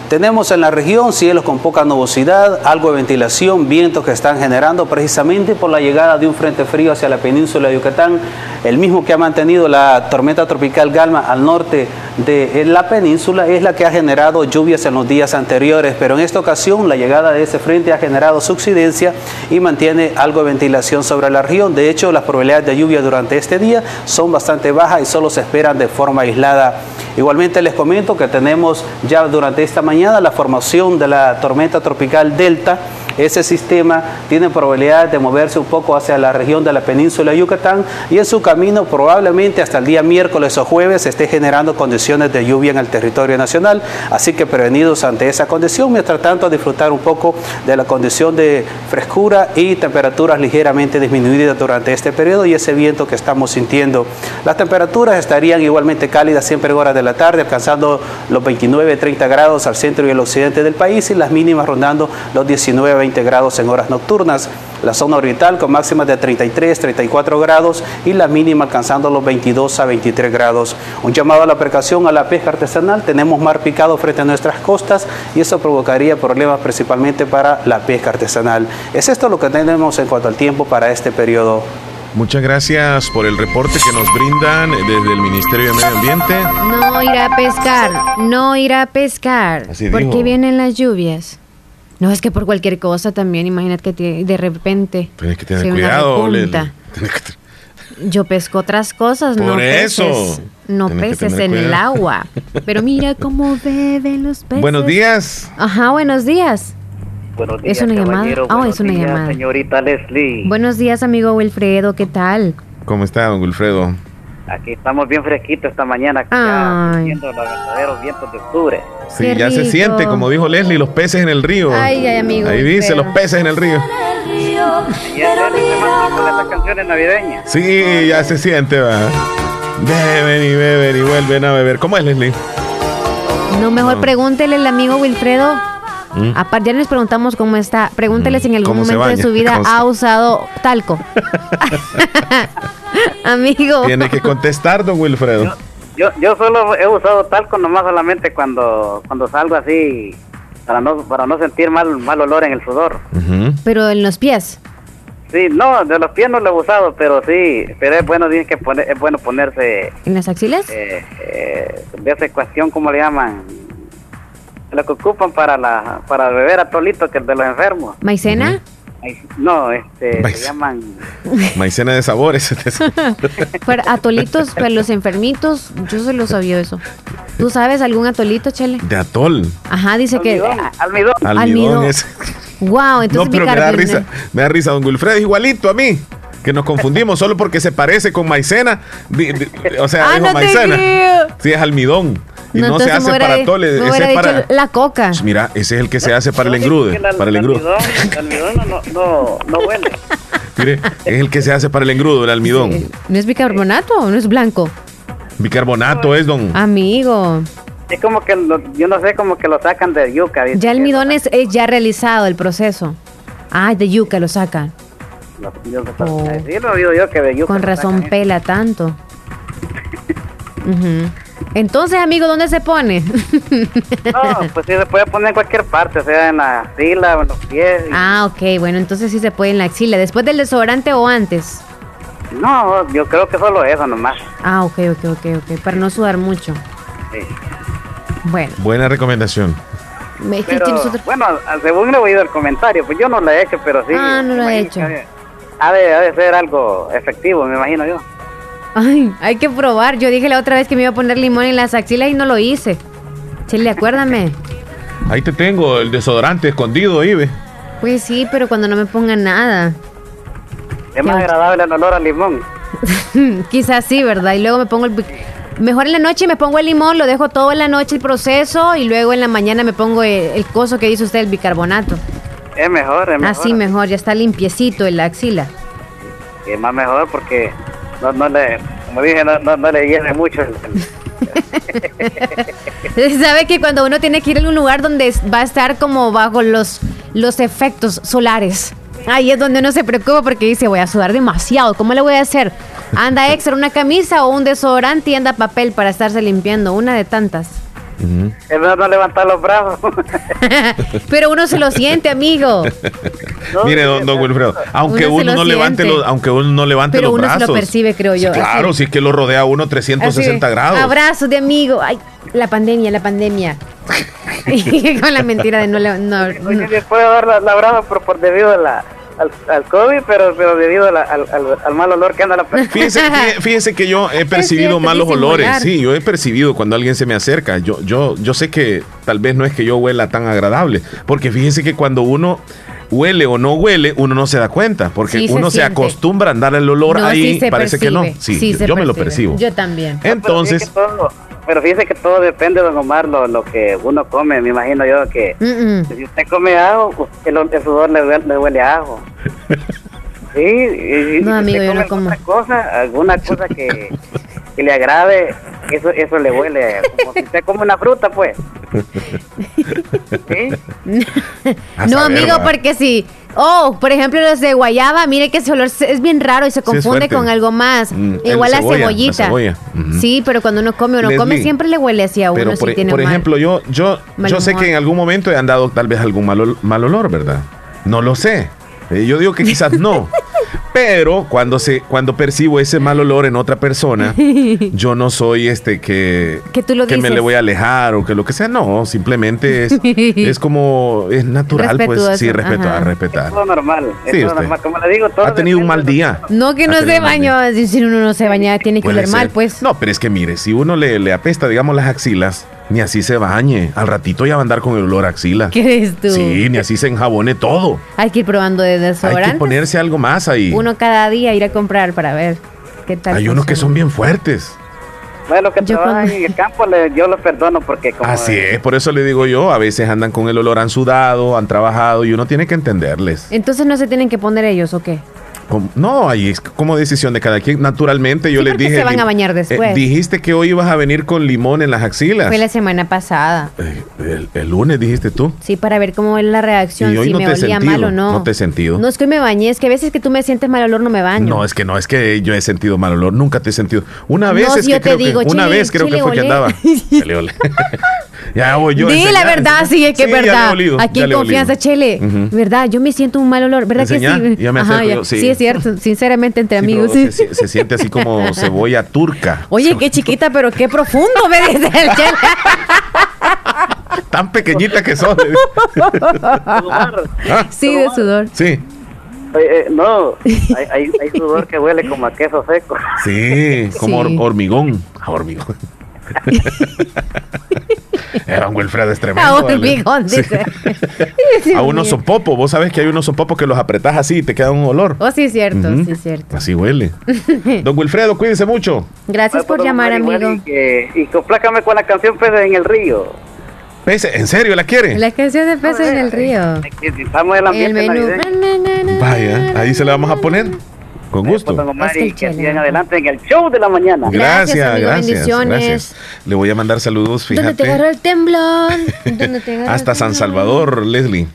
Tenemos en la región cielos con poca nubosidad, algo de ventilación, vientos que están generando precisamente por la llegada de un frente frío hacia la península de Yucatán, el mismo que ha mantenido la tormenta tropical Galma al norte de la península, es la que ha generado lluvias en los días anteriores, pero en esta ocasión la llegada de ese frente ha generado subsidencia y mantiene algo de ventilación sobre la región. De hecho, las probabilidades de lluvia durante este día son bastante bajas y solo se esperan de forma aislada. Igualmente les comento que tenemos ya durante esta mañana la formación de la tormenta tropical Delta. Ese sistema tiene probabilidad de moverse un poco hacia la región de la península de Yucatán y en su camino probablemente hasta el día miércoles o jueves esté generando condiciones de lluvia en el territorio nacional. Así que prevenidos ante esa condición, mientras tanto disfrutar un poco de la condición de frescura y temperaturas ligeramente disminuidas durante este periodo y ese viento que estamos sintiendo. Las temperaturas estarían igualmente cálidas siempre en horas de la tarde, alcanzando los 29-30 grados al centro y el occidente del país y las mínimas rondando los 19-20 grados en horas nocturnas. La zona orbital con máximas de 33, 34 grados y la mínima alcanzando los 22 a 23 grados. Un llamado a la precaución a la pesca artesanal. Tenemos mar picado frente a nuestras costas y eso provocaría problemas principalmente para la pesca artesanal. Es esto lo que tenemos en cuanto al tiempo para este periodo. Muchas gracias por el reporte que nos brindan desde el Ministerio de Medio Ambiente. No irá a pescar, no irá a pescar. porque vienen las lluvias. No, es que por cualquier cosa también, imagínate que de repente. Tienes que tener cuidado, Yo pesco otras cosas, no Por eso. Peces, no peces en el agua. Pero mira cómo beben los peces. Buenos días. Ajá, buenos días. Buenos días, ¿Es una llamada? Ah, es una llamada. Señorita Leslie. Buenos días, amigo Wilfredo, ¿qué tal? ¿Cómo está, don Wilfredo? Aquí estamos bien fresquitos esta mañana, ya sintiendo los verdaderos vientos de octubre. Sí, ya se siente, como dijo Leslie, los peces en el río. Ay, ay, amigo. Ahí dice, los peces en el río. Y estas canciones navideñas. Sí, ya se siente, va. Beben y beben y vuelven a beber. ¿Cómo es, Leslie? No, mejor pregúntele al amigo Wilfredo. ¿Mm? Aparte, ya les preguntamos cómo está. Pregúntele si en algún momento de su vida ha usado talco. Amigo. Tiene que contestar, don Wilfredo. Yo, yo, solo he usado talco nomás solamente cuando, cuando salgo así, para no, para no sentir mal, mal olor en el sudor. Pero en los pies. Sí, no, de los pies no lo he usado, pero sí, pero es bueno, que poner, es bueno ponerse... ¿En las axilas? Eh, eh, de esa cuestión, ¿cómo le llaman? Lo que ocupan para la para beber atolito, que es de los enfermos. ¿Maicena? No, este, se llaman... Maicena de sabores. para atolitos para los enfermitos, yo se lo sabía eso. ¿Tú sabes algún atolito, Chele? De atol. Ajá, dice que... Almidón. Almidón. Es... Wow, entonces... No, pero me da risa, me da risa, don Wilfredo, igualito a mí que nos confundimos solo porque se parece con maicena. o sea, ah, dijo maicena. Sí, es almidón. Y no, se hace para atole, ese es para la coca. Mira, ese es el que se hace para el engrude, para el engrudo. El almidón no, no, no, huele. Mire, es el que se hace para el engrudo, el almidón. ¿No es bicarbonato o no es blanco? Bicarbonato es, don. Amigo. Es como que, yo no sé, como que lo sacan de yuca. Ya el almidón es, ya realizado el proceso. Ah, de yuca lo sacan. Oh. Sí, lo oído yo que Con razón pela tanto. Entonces, amigo, ¿dónde se pone? no, pues sí se puede poner en cualquier parte, sea, en la axila o en los pies. Ah, ok, bueno, entonces sí se puede en la axila. ¿Después del desodorante o antes? No, yo creo que solo eso nomás. Ah, ok, ok, ok, ok, para no sudar mucho. Sí. Bueno. Buena recomendación. Bueno, según he oído el comentario, pues yo no lo he hecho, pero sí. Ah, no lo he hecho. Ha de, ha de ser algo efectivo, me imagino yo. Ay, hay que probar. Yo dije la otra vez que me iba a poner limón en las axilas y no lo hice. Chile, acuérdame. Ahí te tengo el desodorante escondido, Ibe. Pues sí, pero cuando no me ponga nada. Es más agradable el olor al limón. Quizás sí, ¿verdad? Y luego me pongo el... Mejor en la noche me pongo el limón, lo dejo todo en la noche el proceso y luego en la mañana me pongo el, coso que dice usted, el bicarbonato. Es mejor, es mejor. Así mejor, ya está limpiecito en la axila. es más mejor porque no, no le, como dije, no, no, le llene mucho. Sabe que cuando uno tiene que ir a un lugar donde va a estar como bajo los, los efectos solares, ahí es donde uno se preocupa porque dice, voy a sudar demasiado, ¿cómo le voy a hacer? Anda extra una camisa o un desodorante y anda papel para estarse limpiando, una de tantas. Es mejor no levantar los brazos. Pero uno se lo siente, amigo. Mire, don, don Wilfredo, aunque uno, no levante los, aunque uno no levante Pero los uno Se lo percibe, creo yo. claro, si es que lo rodea uno 360 grados. Abrazos de amigo. Ay, la pandemia, la pandemia. Con la mentira de no. No, no. puedo dar la, abrazo por, por debido a la al, COVID, pero, pero debido al, al, mal olor que anda la persona. Fíjese, que yo he percibido malos olores. Sí, yo he percibido cuando alguien se me acerca. Yo, yo, yo sé que tal vez no es que yo huela tan agradable, porque fíjese que cuando uno huele o no huele, uno no se da cuenta, porque uno se, acostumbra a andar el olor ahí, parece que no. Sí, yo, me lo percibo. Yo también. Entonces, pero fíjese que todo depende, don Omar, lo, lo que uno come. Me imagino yo que si usted come ajo, el, el sudor le, le, huele a ajo. Sí, y, no, amigo, yo no como. cosa, alguna cosa que, que, le agrade, eso eso le huele. Como si usted come una fruta, pues. ¿Sí? no, amigo, porque si Oh, por ejemplo, los de guayaba, mire que ese olor es bien raro y se confunde con algo más. Mm, Igual la cebollita. Sí, pero cuando uno come, uno come siempre le huele así a uno. por, e- por ejemplo, yo, yo, yo sé que en algún momento he andado tal vez algún mal, mal olor, ¿verdad? No lo sé. Eh, yo digo que quizás no. Pero cuando se cuando percibo ese mal olor en otra persona, yo no soy este que, que, me le voy a alejar o que lo que sea. No, simplemente es, es como es natural, pues sí, respetar, respetar. Es todo normal. Es todo normal. Como le digo, todo ha tenido un mal día. No que no se bañó. Si uno no se baña, tiene que oler mal, pues. No, pero es que mire, si uno le, le apesta, digamos, las axilas ni así se bañe. Al ratito ya va a andar con el olor a axila. ¿Qué es tú? Sí, ni así se enjabone todo. Hay que ir probando de desodorantes. Hay que ponerse algo más ahí. Uno cada día ir a comprar para ver qué tal. Hay unos que son bien fuertes. Bueno, que trabajan en el campo, yo los perdono porque como... Así es, por eso le digo yo, a veces andan con el olor, han sudado, han trabajado y uno tiene que entenderles. Entonces no se tienen que poner ellos o qué? No, ahí es como decisión de cada quien. Naturalmente, yo les dije. se van a bañar eh, después. dijiste que hoy ibas a venir con limón en las axilas. Fue la semana pasada. Eh, el, lunes dijiste tú. Sí, para ver cómo es la reacción, si me olía mal o no. No te he sentido. No es que me bañé, es que a veces que tú me sientes mal olor no me baño. No, es que no, es que yo he sentido mal olor. Nunca te he sentido. Una vez es que creo que, una vez creo que fue que andaba. ya voy yo. Sí, la verdad, sí, es que es verdad. Aquí en confianza, Chele. ¿Verdad? Yo me siento un mal olor. ¿Verdad que sí? Ya me acerco, sí, es cierto. Sinceramente entre amigos. Se, siente así como cebolla turca. Oye, qué chiquita, pero qué profundo, me dice el Tan pequeñita que son. sí, de sudor. Sí. Eh, no, hay, hay, sudor que huele como a queso seco. Sí, como hormigón. hormigón. Era un Wilfredo es tremendo. A un dice. a unos sopopo. Vos sabés que hay unos sopopos que los apretás así y te queda un olor. Oh, sí, cierto, sí, cierto. Así huele. Don Wilfredo, cuídese mucho. Gracias por llamar, amigo. Y, que, y complácame con la canción Peces en el Río. Peces, ¿en serio la quiere? La canción de Peces en el Río. Estamos en el ambiente el menú. Vaya, ahí se la vamos a poner. Con gusto. que sigan adelante en el show de la mañana. Gracias, gracias. gracias. Le voy a mandar saludos, fíjate. ¿Dónde te agarró el temblón? Hasta San Salvador, Leslie.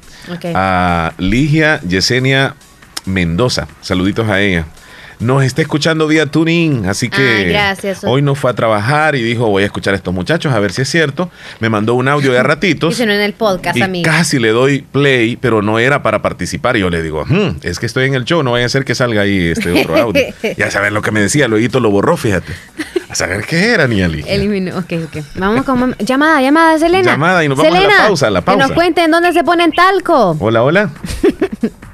A Ligia, Yesenia, Mendoza. Saluditos a ella nos está escuchando vía tuning, así que hoy no fue a trabajar y dijo voy a escuchar a estos muchachos a ver si es cierto. Me mandó un audio de ratitos. y en el podcast, y Casi le doy play, pero no era para participar. Y yo le digo, hmm, es que estoy en el show, no vaya a ser que salga ahí este otro audio. y a saber lo que me decía, luego lo borró, fíjate. A saber qué era, Niali. Eliminó, ok, ok. Vamos con llamada, llamada, Selena. Llamada y nos vamos a la pausa, la pausa. Que nos cuenten dónde se ponen talco. Hola, hola.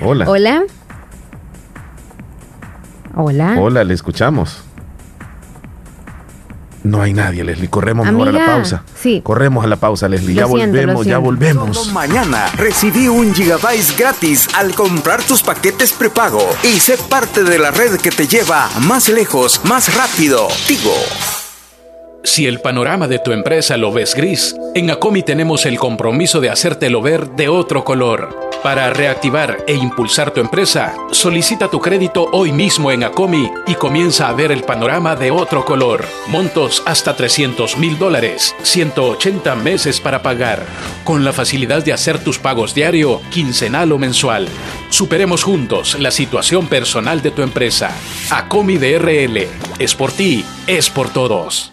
hola. Hola. Hola. Hola, le escuchamos. No hay nadie, Leslie. Corremos mejor a la pausa. Sí. Corremos a la pausa, Leslie. ya volvemos, ya volvemos. mañana recibí un gigabyte gratis al comprar tus paquetes prepago y sé parte de la red que te lleva más lejos, más rápido. Tigo. Si el panorama de tu empresa lo ves gris, en Acomi tenemos el compromiso de hacértelo ver de otro color. Para reactivar e impulsar tu empresa, solicita tu crédito hoy mismo en Acomi y comienza a ver el panorama de otro color. Montos hasta 300 mil dólares, 180 meses para pagar, con la facilidad de hacer tus pagos diario, quincenal o mensual. Superemos juntos la situación personal de tu empresa. Acomi DRL, es por ti, es por todos.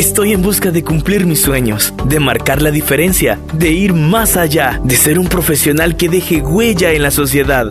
Estoy en busca de cumplir mis sueños, de marcar la diferencia, de ir más allá, de ser un profesional que deje huella en la sociedad.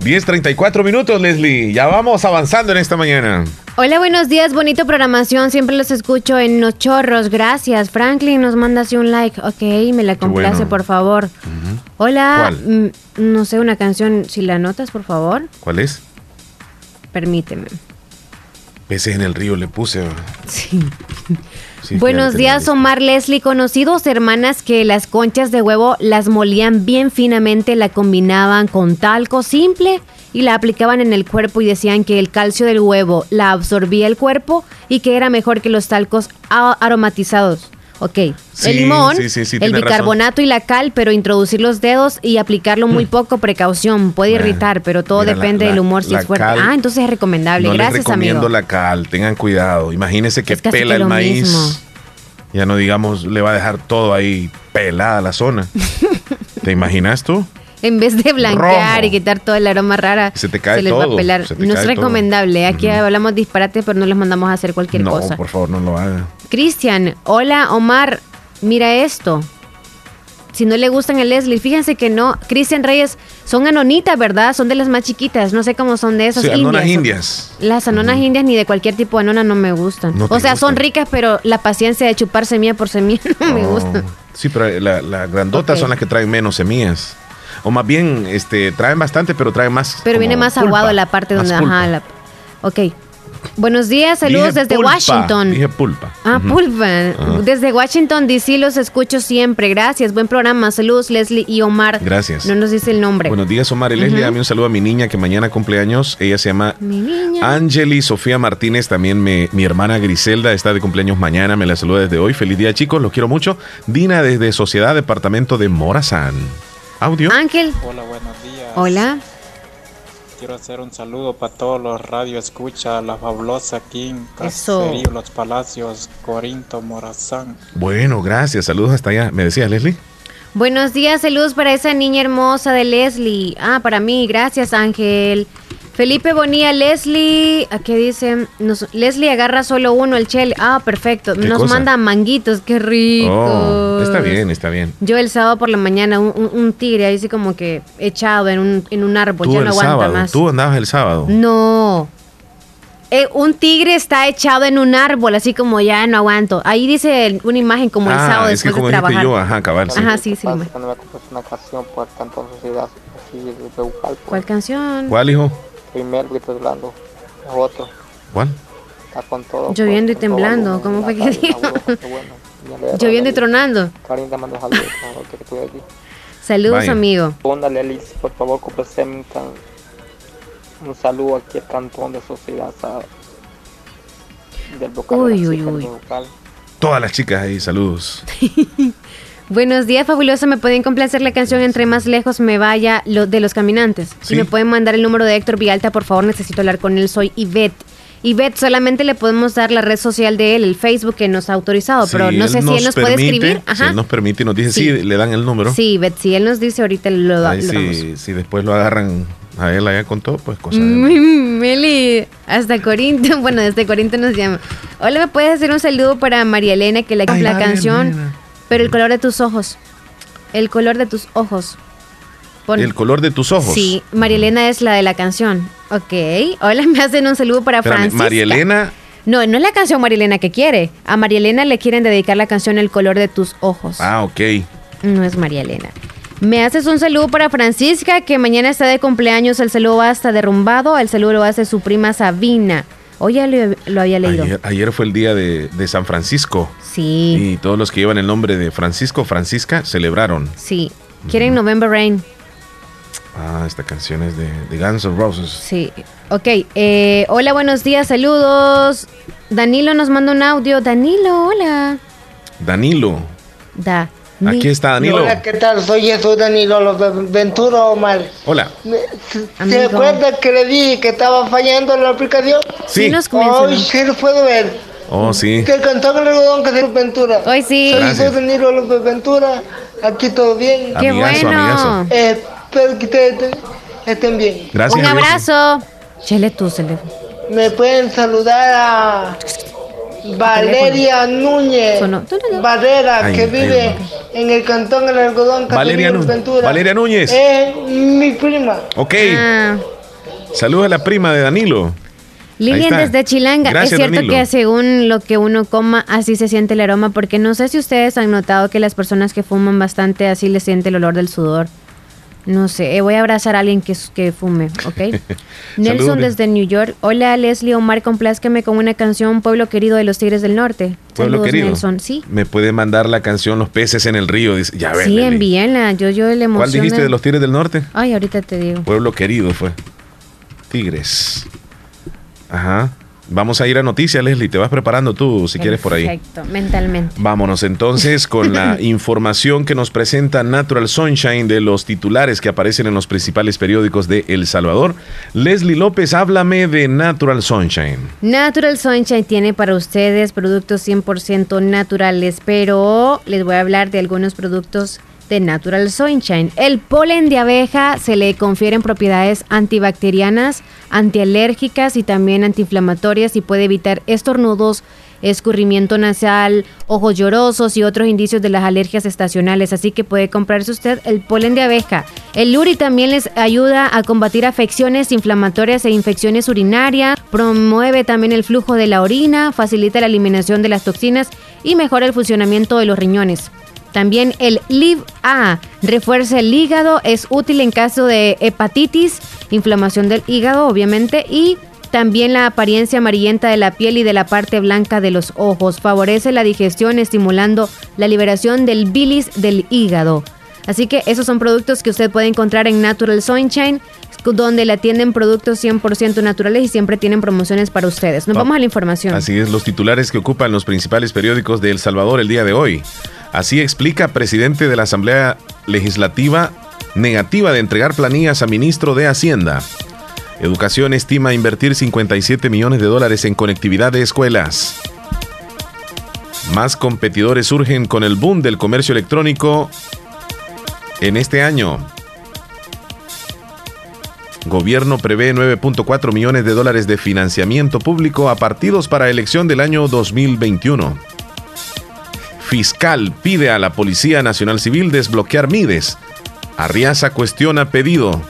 10.34 minutos, Leslie. Ya vamos avanzando en esta mañana. Hola, buenos días. Bonito programación. Siempre los escucho en Los Chorros. Gracias. Franklin nos manda así un like. Ok, me la complace, por favor. Hola. Mm, no sé, una canción. Si la notas, por favor. ¿Cuál es? Permíteme. Peces en el río le puse. Sí. Buenos días, Omar Leslie. Conocí dos hermanas que las conchas de huevo las molían bien finamente, la combinaban con talco simple y la aplicaban en el cuerpo y decían que el calcio del huevo la absorbía el cuerpo y que era mejor que los talcos aromatizados. Ok, el limón, el bicarbonato y la cal, pero introducir los dedos y aplicarlo muy mm. poco, precaución, puede irritar, pero todo depende del humor si es fuerte. ah, entonces es recomendable. No Gracias, les recomiendo la cal, tengan cuidado. Imagínense que pela el maíz. Ya no digamos, le va a dejar todo ahí pelada la zona. ¿Te imaginas tú? En vez de blanquear y quitar todo el aroma rara, se te cae les va a pelar. No es recomendable. Aquí hablamos disparate, pero no les mandamos a hacer cualquier cosa. No, por favor, no lo hagan. Cristian, hola Omar, mira esto. Si no le gustan el Leslie, fíjense que no. Cristian Reyes son anonitas, ¿verdad? Son de las más chiquitas. No sé cómo son de esas. Sí, anonas indias. Las anonas indias ni de cualquier tipo de anona no me gustan. o sea, son ricas, pero la paciencia de chupar semilla por semilla no, me gusta. Sí, pero las la grandotas son las que traen menos semillas. O más bien, este, traen bastante, pero traen más. Pero viene más aguado la parte donde. Ajá, la, ok. Buenos días, saludos desde Washington. Dije pulpa. Ah, pulpa. Desde Washington, D.C. los escucho siempre. Gracias, buen programa. Saludos, Leslie y Omar. Gracias. No nos dice el nombre. Buenos días, Omar y Leslie. Dame un saludo a mi niña que mañana cumpleaños. Ella se llama Angeli Sofía Martínez. También mi hermana Griselda está de cumpleaños mañana. Me la saluda desde hoy. Feliz día, chicos. Los quiero mucho. Dina desde Sociedad Departamento de Morazán. Audio. Ángel. Hola, buenos días. Hola. quiero hacer un saludo para todos los radio escucha, la fabulosa King, Caserío, Los Palacios, Corinto, Morazán. Bueno, gracias, saludos hasta allá. ¿Me decías, Leslie? Buenos días, saludos para esa niña hermosa de Leslie. Ah, para mí, gracias Ángel. Felipe Bonilla, Leslie, qué dicen? Leslie agarra solo uno, el Chel. Ah, perfecto. Nos manda manguitos, qué rico. Oh, está bien, está bien. Yo el sábado por la mañana, un, tigre ahí así como que echado en un, en un árbol, ya no aguanta más. ¿Tú andabas el sábado? No. Eh, un tigre está echado en un árbol, así como ya no aguanto. Ahí dice una imagen como el ah, sábado es después que como de trabajar. Yo, ajá, cabal, sí. Ajá, sí, sí. ¿Cuál canción? ¿Cuál, hijo? Primero y temblando. Otro. ¿Cuál? Está con todo. Lloviendo y temblando. ¿Cómo fue que dijo? Lloviendo y tronando. Saludos, amigo. Póndale, Alice, por favor, un, un saludo aquí al cantón de Sociedad del uy, uy, uy. Todas las chicas ahí, saludos. Buenos días, fabulosa. ¿Me pueden complacer la canción Entre más lejos me vaya lo, de los caminantes? Si me pueden mandar el número de Héctor Vialta, por favor, necesito hablar con él. Soy Ivette. Ivette, solamente le podemos dar la red social de él, el Facebook que nos ha autorizado, pero no sé si él nos puede escribir. Ajá. Si él nos permite y nos dice, sí. le dan el número. Sí, Ivette, si él nos dice ahorita lo, da. si, después lo agarran a él allá con todo, pues cosa. Meli, hasta Corinto, bueno, desde Corinto nos llama. Hola, ¿me puedes hacer un saludo para María Elena que le la canción? Pero el color de tus ojos. El color de tus ojos. el color de tus ojos. Sí, María Elena es la de la canción. Ok. Hola, me hacen un saludo para Francisca. María Elena. No, no es la canción María Elena que quiere. A María Elena le quieren dedicar la canción El color de tus ojos. Ah, ok. No es María Elena. Me haces un saludo para Francisca, que mañana está de cumpleaños. El saludo va hasta derrumbado. El saludo lo hace su prima Sabina. Hoy ya lo, había leído. Ayer, fue el día de, San Francisco. Sí. Y todos los que llevan el nombre de Francisco, Francisca, celebraron. Sí. ¿Quieren November Rain? Ah, esta canción es de, de Guns N' Roses. Sí. Ok. Eh, hola, buenos días, saludos. Danilo nos manda un audio. Danilo, hola. Danilo. Da. Aquí está Danilo. Hola, ¿qué tal? Soy Jesús Danilo Ventura Omar. Hola. ¿Se acuerda que le dije que estaba fallando la aplicación? Sí. nos Hoy sí lo puedo ver. Oh, sí. Que cantó el algodón que es Ventura. Hoy sí. Soy Jesús Danilo López Ventura. Aquí todo bien. Qué bueno. Eh, espero que ustedes estén bien. Gracias. Un abrazo. Chele tú, Me pueden saludar a Valeria Núñez Barrera, que vive en el cantón El Algodón, Valeria, Ventura. Valeria Núñez. Es mi prima. Ok. Ah. Saludos a la prima de Danilo. Lilian desde Chilanga. es cierto que según lo que uno coma, así se siente el aroma, porque no sé si ustedes han notado que las personas que fuman bastante así les siente el olor del sudor. No sé, eh, voy a abrazar a alguien que, que fume, ¿ok? Nelson desde New York. Hola Leslie Omar, complázcame con una canción Pueblo Querido de los Tigres del Norte. Pueblo Querido. Nelson, sí. Me puede mandar la canción Los peces en el río. Dice, ya Sí, envíenla. Yo, yo le ¿Cuál dijiste de los Tigres del Norte? Ay, ahorita te digo. Pueblo Querido fue. Tigres. Ajá. Vamos a ir a noticias, Leslie. Te vas preparando tú, si quieres, por ahí. Perfecto, mentalmente. Vámonos entonces con la información que nos presenta Natural Sunshine de los titulares que aparecen en los principales periódicos de El Salvador. Leslie López, háblame de Natural Sunshine. Natural Sunshine tiene para ustedes productos 100% naturales, pero les voy a hablar de algunos productos de Natural Sunshine. El polen de abeja se le confieren propiedades antibacterianas, antialérgicas y también antiinflamatorias y puede evitar estornudos, escurrimiento nasal, ojos llorosos y otros indicios de las alergias estacionales. Así que puede comprarse usted el polen de abeja. El Luri también les ayuda a combatir afecciones inflamatorias e infecciones urinarias, promueve también el flujo de la orina, facilita la eliminación de las toxinas y mejora el funcionamiento de los riñones. También el Live A refuerza el hígado, es útil en caso de hepatitis, inflamación del hígado, obviamente, y también la apariencia amarillenta de la piel y de la parte blanca de los ojos. Favorece la digestión estimulando la liberación del bilis del hígado. Así que esos son productos que usted puede encontrar en Natural Sunshine, donde le atienden productos 100% naturales y siempre tienen promociones para ustedes. Nos vamos a la información. Así es, los titulares que ocupan los principales periódicos de El Salvador el día de hoy. Así explica presidente de la Asamblea Legislativa negativa de entregar planillas a ministro de Hacienda. Educación estima invertir 57 millones de dólares en conectividad de escuelas. Más competidores surgen con el boom del comercio electrónico en este año. Gobierno prevé 9.4 millones de dólares de financiamiento público a partidos para elección del año 2021. Fiscal pide a la Policía Nacional Civil desbloquear Mides. Arriaza cuestiona pedido.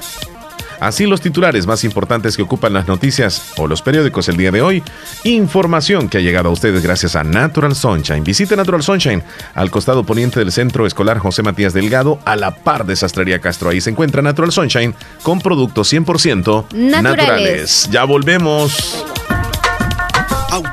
Así los titulares más importantes que ocupan las noticias o los periódicos el día de hoy. Información que ha llegado a ustedes gracias a Natural Sunshine. Visite Natural Sunshine al costado poniente del Centro Escolar José Matías Delgado, a la par de Sastrería Castro. Ahí se encuentra Natural Sunshine con productos 100% naturales. naturales. Ya volvemos.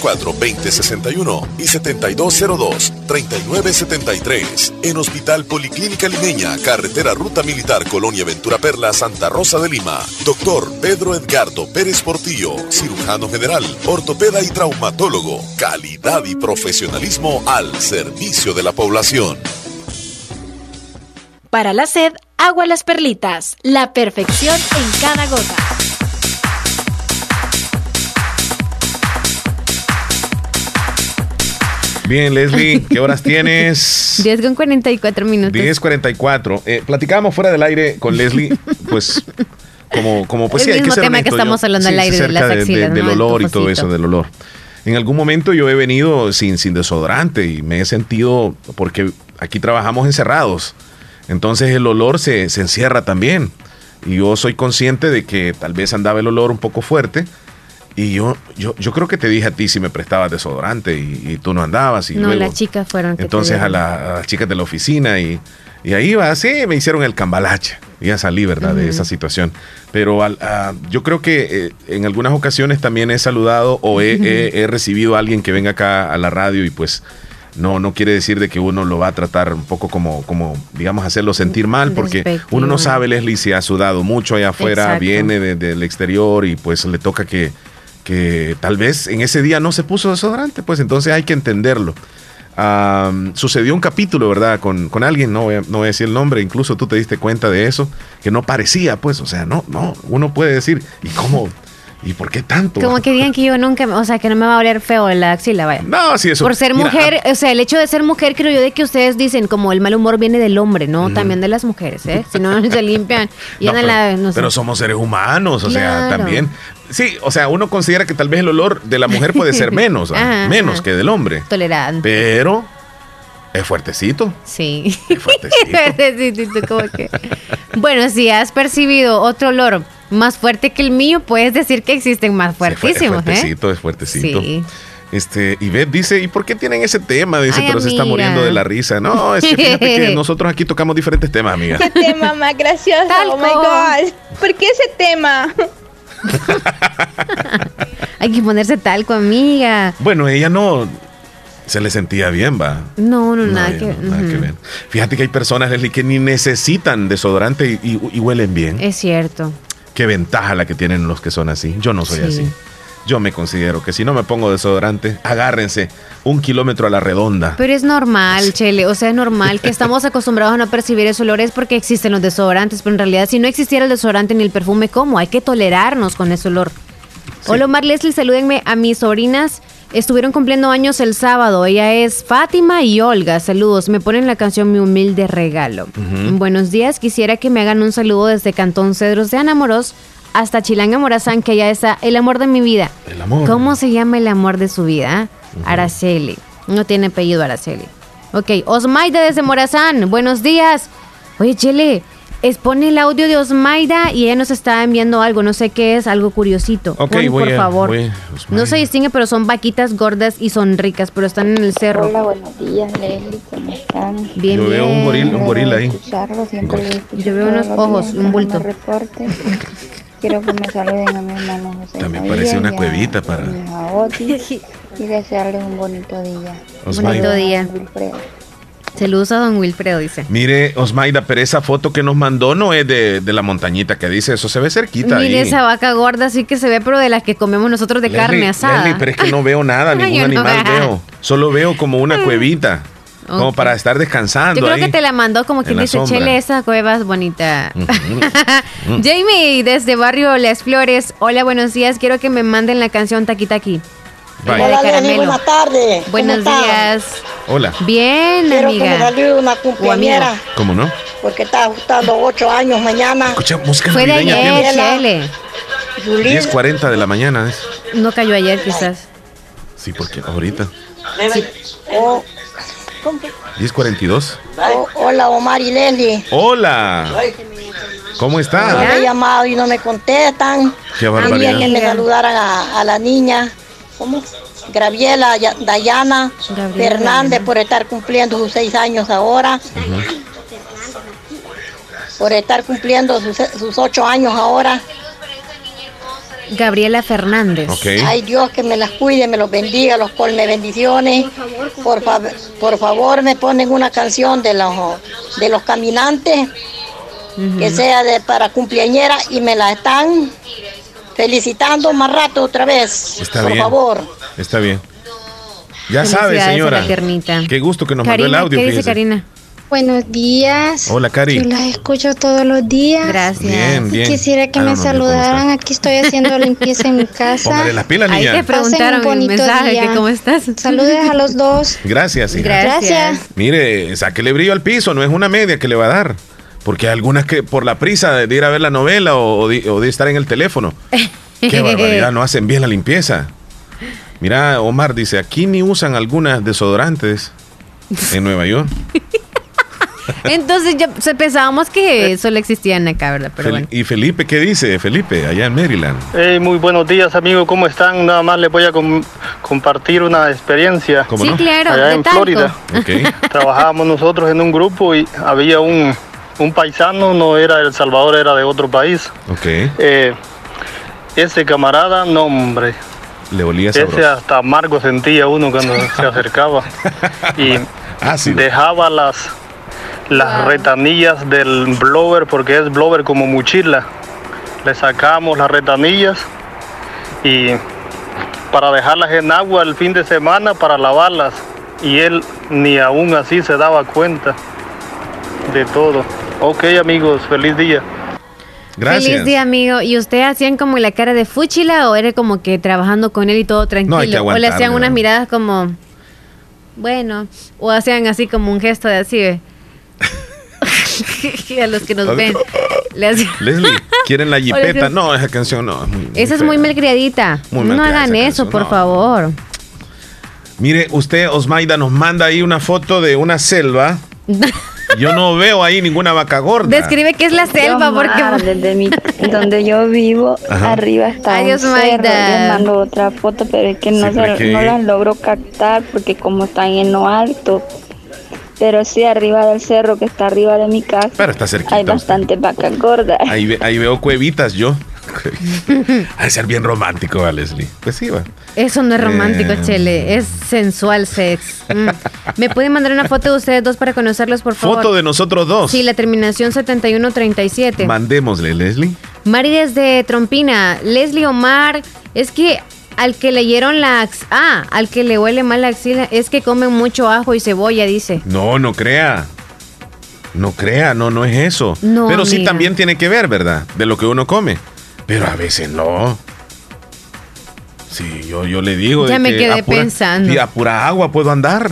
2061 y 7202-3973. En Hospital Policlínica Limeña, Carretera Ruta Militar Colonia Ventura Perla, Santa Rosa de Lima. Doctor Pedro Edgardo Pérez Portillo, cirujano general, ortopeda y traumatólogo. Calidad y profesionalismo al servicio de la población. Para la sed, agua las perlitas. La perfección en cada gota. Bien, Leslie, ¿qué horas tienes? 10 con 44 minutos. 10.44. Eh, platicábamos fuera del aire con Leslie, pues como, como pues El sí, mismo hay que tema que estamos hablando al aire de las axilas, Del olor y todo eso, del olor. En algún momento yo he venido sin, sin desodorante y me he sentido, porque aquí trabajamos encerrados, entonces el olor se, se encierra también. Y yo soy consciente de que tal vez andaba el olor un poco fuerte y yo, yo, yo creo que te dije a ti si me prestabas desodorante y, tú no andabas. Y no, las chicas fueron. entonces a, las chicas de la oficina y, y ahí va, sí, me hicieron el cambalache. Y ya salí, ¿verdad? De esa situación. Pero yo creo que eh, en algunas ocasiones también he saludado o he, recibido a alguien que venga acá a la radio y pues no, no quiere decir de que uno lo va a tratar un poco como, como digamos, hacerlo sentir mal, porque uno no sabe, Leslie, si ha sudado mucho allá afuera, viene del exterior y pues le toca que que tal vez en ese día no se puso desodorante, pues entonces hay que entenderlo. sucedió un capítulo, ¿verdad? Con, con alguien, no voy, no voy, a, decir el nombre, incluso tú te diste cuenta de eso, que no parecía, pues, o sea, no, no, uno puede decir, ¿y cómo? ¿Y por qué tanto? Como que digan que yo nunca, o sea, que no me va a oler feo la axila, vaya. No, sí, eso. Por ser mujer, o sea, el hecho de ser mujer, creo yo, de que ustedes dicen como el mal humor viene del hombre, ¿no? También de las mujeres, ¿eh? Si no, se limpian y la. No sé. Pero somos seres humanos, o sea, también. Sí, o sea, uno considera que tal vez el olor de la mujer puede ser menos, menos que del hombre. Tolerante. Pero es fuertecito. Sí. Es fuertecito. como que. Bueno, si has percibido otro olor más fuerte que el mío, puedes decir que existen más fuertísimos. es ¿eh? fuertecito, es fuertecito. Sí. Este, Ivette dice, ¿y por qué tienen ese tema? Dice, pero se está muriendo de la risa. No, es que fíjate que nosotros aquí tocamos diferentes temas, amiga. ¿Qué tema más gracioso? Oh my God. ¿Por qué ese tema? Hay que ponerse talco, amiga. Bueno, ella no. Se le sentía bien, va. No, no, nada, que, ver. Fíjate que hay personas, Leslie, que ni necesitan desodorante y, huelen bien. Es cierto. Qué ventaja la que tienen los que son así. Yo no soy así. Yo me considero que si no me pongo desodorante, agárrense un kilómetro a la redonda. Pero es normal, Chele, o sea, es normal que estamos acostumbrados a no percibir esos olores porque existen los desodorantes, pero en realidad si no existiera el desodorante ni el perfume, ¿cómo? Hay que tolerarnos con ese olor. Hola, Omar Leslie, salúdenme a mis sobrinas. Estuvieron cumpliendo años el sábado. Ella es Fátima y Olga. Saludos. Me ponen la canción Mi humilde regalo. Buenos días. Quisiera que me hagan un saludo desde Cantón Cedros de Anamoros hasta Chilanga Morazán, que allá está el amor de mi vida. El amor. ¿Cómo se llama el amor de su vida? Araceli. No tiene apellido Araceli. Ok, Osmaida desde Morazán. Buenos días. Oye, Chele, expone el audio de Osmaida y ella nos está enviando algo, no sé qué es, algo curiosito. Ok, por favor. no se distingue, pero son vaquitas gordas y son ricas, pero están en el cerro. Hola, buenos días, Leslie, ¿cómo están? Bien, Yo veo un gorila, un gorila ahí. Yo veo unos ojos, un bulto. Quiero que me saluden a mi hermano José. También parece una cuevita para. y desearles un bonito día. Un bonito día. Saludos a don Wilfredo, dice. Mire, Osmaida, pero esa foto que nos mandó no es de, la montañita que dice, eso se ve cerquita. Mire esa vaca gorda, sí que se ve, pero de las que comemos nosotros de carne asada. pero es que no veo nada, ningún animal veo. Solo veo como una cuevita. Como para estar descansando. Yo creo que te la mandó como quien dice, chele, esa cueva es bonita. Jamie, desde Barrio Las Flores. Hola, buenos días. Quiero que me manden la canción Taki Taki. Hola, buenas tardes. Buenos días. Hola. Bien, Quiero amiga. que me una cumpleañera. ¿Cómo no? Porque está ajustando ocho años mañana. Escucha música Fue de ayer, Chele. 10.40 de la mañana. No cayó ayer, quizás. Sí, porque ahorita. Sí. Oh, 1042. hola, Omar y Leslie. Hola. ¿Cómo está? Yo he llamado y no me contestan. Qué barbaridad. que me saludaran a, la niña. ¿Cómo? Graviela Dayana Fernández por estar cumpliendo sus seis años ahora. Por estar cumpliendo sus, sus ocho años ahora. Gabriela Fernández. Ay Dios que me las cuide, me los bendiga, los colme bendiciones. Por favor, por, favor me ponen una canción de los de los caminantes que sea de para cumpleañera y me la están felicitando más rato otra vez. Está por favor. Está bien. Ya sabe, señora. Qué gusto que nos mandó el audio. ¿Qué dice Karina? Buenos días. Hola, Cari. Yo las escucho todos los días. Gracias. Bien, bien. Quisiera que me saludaran. Aquí estoy haciendo limpieza en mi casa. Póngale las pilas, niña. Ahí te preguntaron un mensaje que cómo estás. Saludes a los dos. Gracias, hija. Gracias. Mire, sáquele brillo al piso, no es una media que le va a dar. Porque hay algunas que por la prisa de ir a ver la novela o, de, estar en el teléfono. Qué barbaridad, no hacen bien la limpieza. Mira, Omar dice, aquí ni usan algunas desodorantes en Nueva York. Entonces ya pensábamos que solo existían acá, ¿verdad? ¿Y Felipe qué dice? Felipe, allá en Maryland. muy buenos días, amigos. ¿Cómo están? Nada más les voy a compartir una experiencia. sí, claro. Allá en Florida. Trabajábamos nosotros en un grupo y había un, paisano, no era El Salvador, era de otro país. Eh, ese camarada, no, hombre. Le olía sabroso. Ese hasta amargo sentía uno cuando se acercaba. Y dejaba las las retanillas del blower porque es blower como mochila. Le sacamos las retanillas y para dejarlas en agua el fin de semana para lavarlas y él ni aún así se daba cuenta de todo. Ok amigos, feliz día. Gracias. Feliz día, amigo. ¿Y usted hacían como la cara de fúchila o era como que trabajando con él y todo tranquilo? o le hacían unas miradas como, bueno, o hacían así como un gesto de así, a los que nos ven. Leslie, ¿quieren la jipeta? No, esa canción no. esa es muy malcriadita. no hagan eso, por favor. Mire, usted, Osmaida, nos manda ahí una foto de una selva. Yo no veo ahí ninguna vaca gorda. Describe qué es la selva, porque desde donde yo vivo, arriba está un cerro. mando otra foto, pero es que no, no las logro captar porque como están en lo alto, pero sí arriba del cerro que está arriba de mi casa. Pero está cerquita. Hay bastante vacas gordas. Ahí, ahí veo cuevitas yo. Ha de ser bien romántico, ¿va, Leslie? Pues sí, va. Eso no es romántico, eh. Chele. Es sensual sex. Mm. ¿Me pueden mandar una foto de ustedes dos para conocerlos, por favor? Foto de nosotros dos. Sí, la terminación 7137. Mandémosle, Leslie. Mari desde Trompina. Leslie Omar, es que al que leyeron la... Ah, al que le huele mal la axila es que comen mucho ajo y cebolla, dice. No, no crea. No crea, no, no es eso. No, Pero sí también tiene que ver, ¿verdad? De lo que uno come. Pero a veces no. Sí, yo, yo le digo. Ya me quedé pensando. Y a pura agua puedo andar.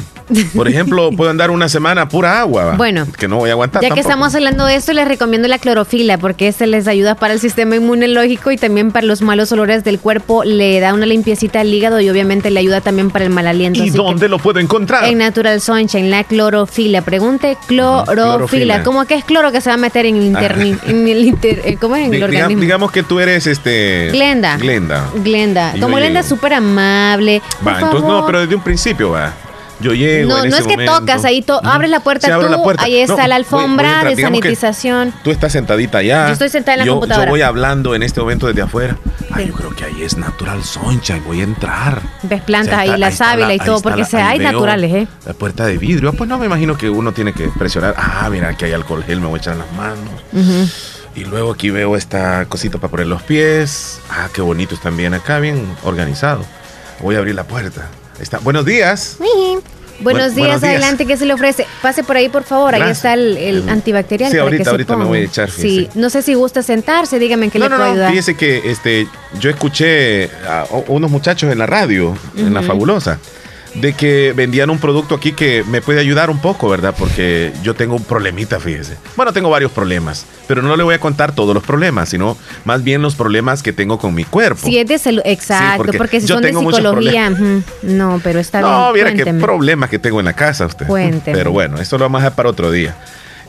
Por ejemplo, puedo andar una semana pura agua. Bueno, que no voy a aguantar. Ya que estamos hablando de esto, les recomiendo la clorofila porque se les ayuda para el sistema inmunológico y también para los malos olores del cuerpo. Le da una limpiecita al hígado y obviamente le ayuda también para el mal aliento. ¿Y dónde lo puedo encontrar? En Natural Sunshine, la clorofila. Pregunte clorofila. ¿Cómo que es cloro que se va a meter en el internet? Ah. En el eh, ¿Cómo es en el organismo? Digamos que tú eres este. Glenda. Glenda. Glenda. Como Glenda es súper amable. Va, entonces no, pero desde un principio va. Yo llego. No, no es que tocas, ahí to abres la puerta tú, ahí está la alfombra de sanitización. Tú estás sentadita allá. Yo estoy sentada en la computadora. Yo voy hablando en este momento desde afuera. Ay, yo creo que ahí es natural soncha y voy a entrar. Ves plantas ahí, la sábila y todo, porque se hay naturales, ¿eh? La puerta de vidrio. Pues no, me imagino que uno tiene que presionar. Ah, mira, aquí hay alcohol gel, me voy a echar en las manos. Y luego aquí veo esta cosita para poner los pies. Ah, qué bonito están bien acá, bien organizado. Voy a abrir la puerta. Está. Buenos días. Buenos días, adelante, ¿qué se le ofrece? Pase por ahí, por favor, ahí está el, antibacterial. Sí, ahorita, ahorita me voy a echar. Sí, no sé si gusta sentarse, dígame en qué le puedo ayudar. Fíjese que este, yo escuché a unos muchachos en la radio, en la fabulosa, de que vendían un producto aquí que me puede ayudar un poco, ¿verdad? Porque yo tengo un problemita, fíjese. Bueno, tengo varios problemas, pero no le voy a contar todos los problemas, sino más bien los problemas que tengo con mi cuerpo. Sí, es de salud, exacto, porque, si son de psicología, no, pero está bien. No, mira qué problemas que tengo en la casa usted. Cuénteme. Pero bueno, esto lo vamos a dejar para otro día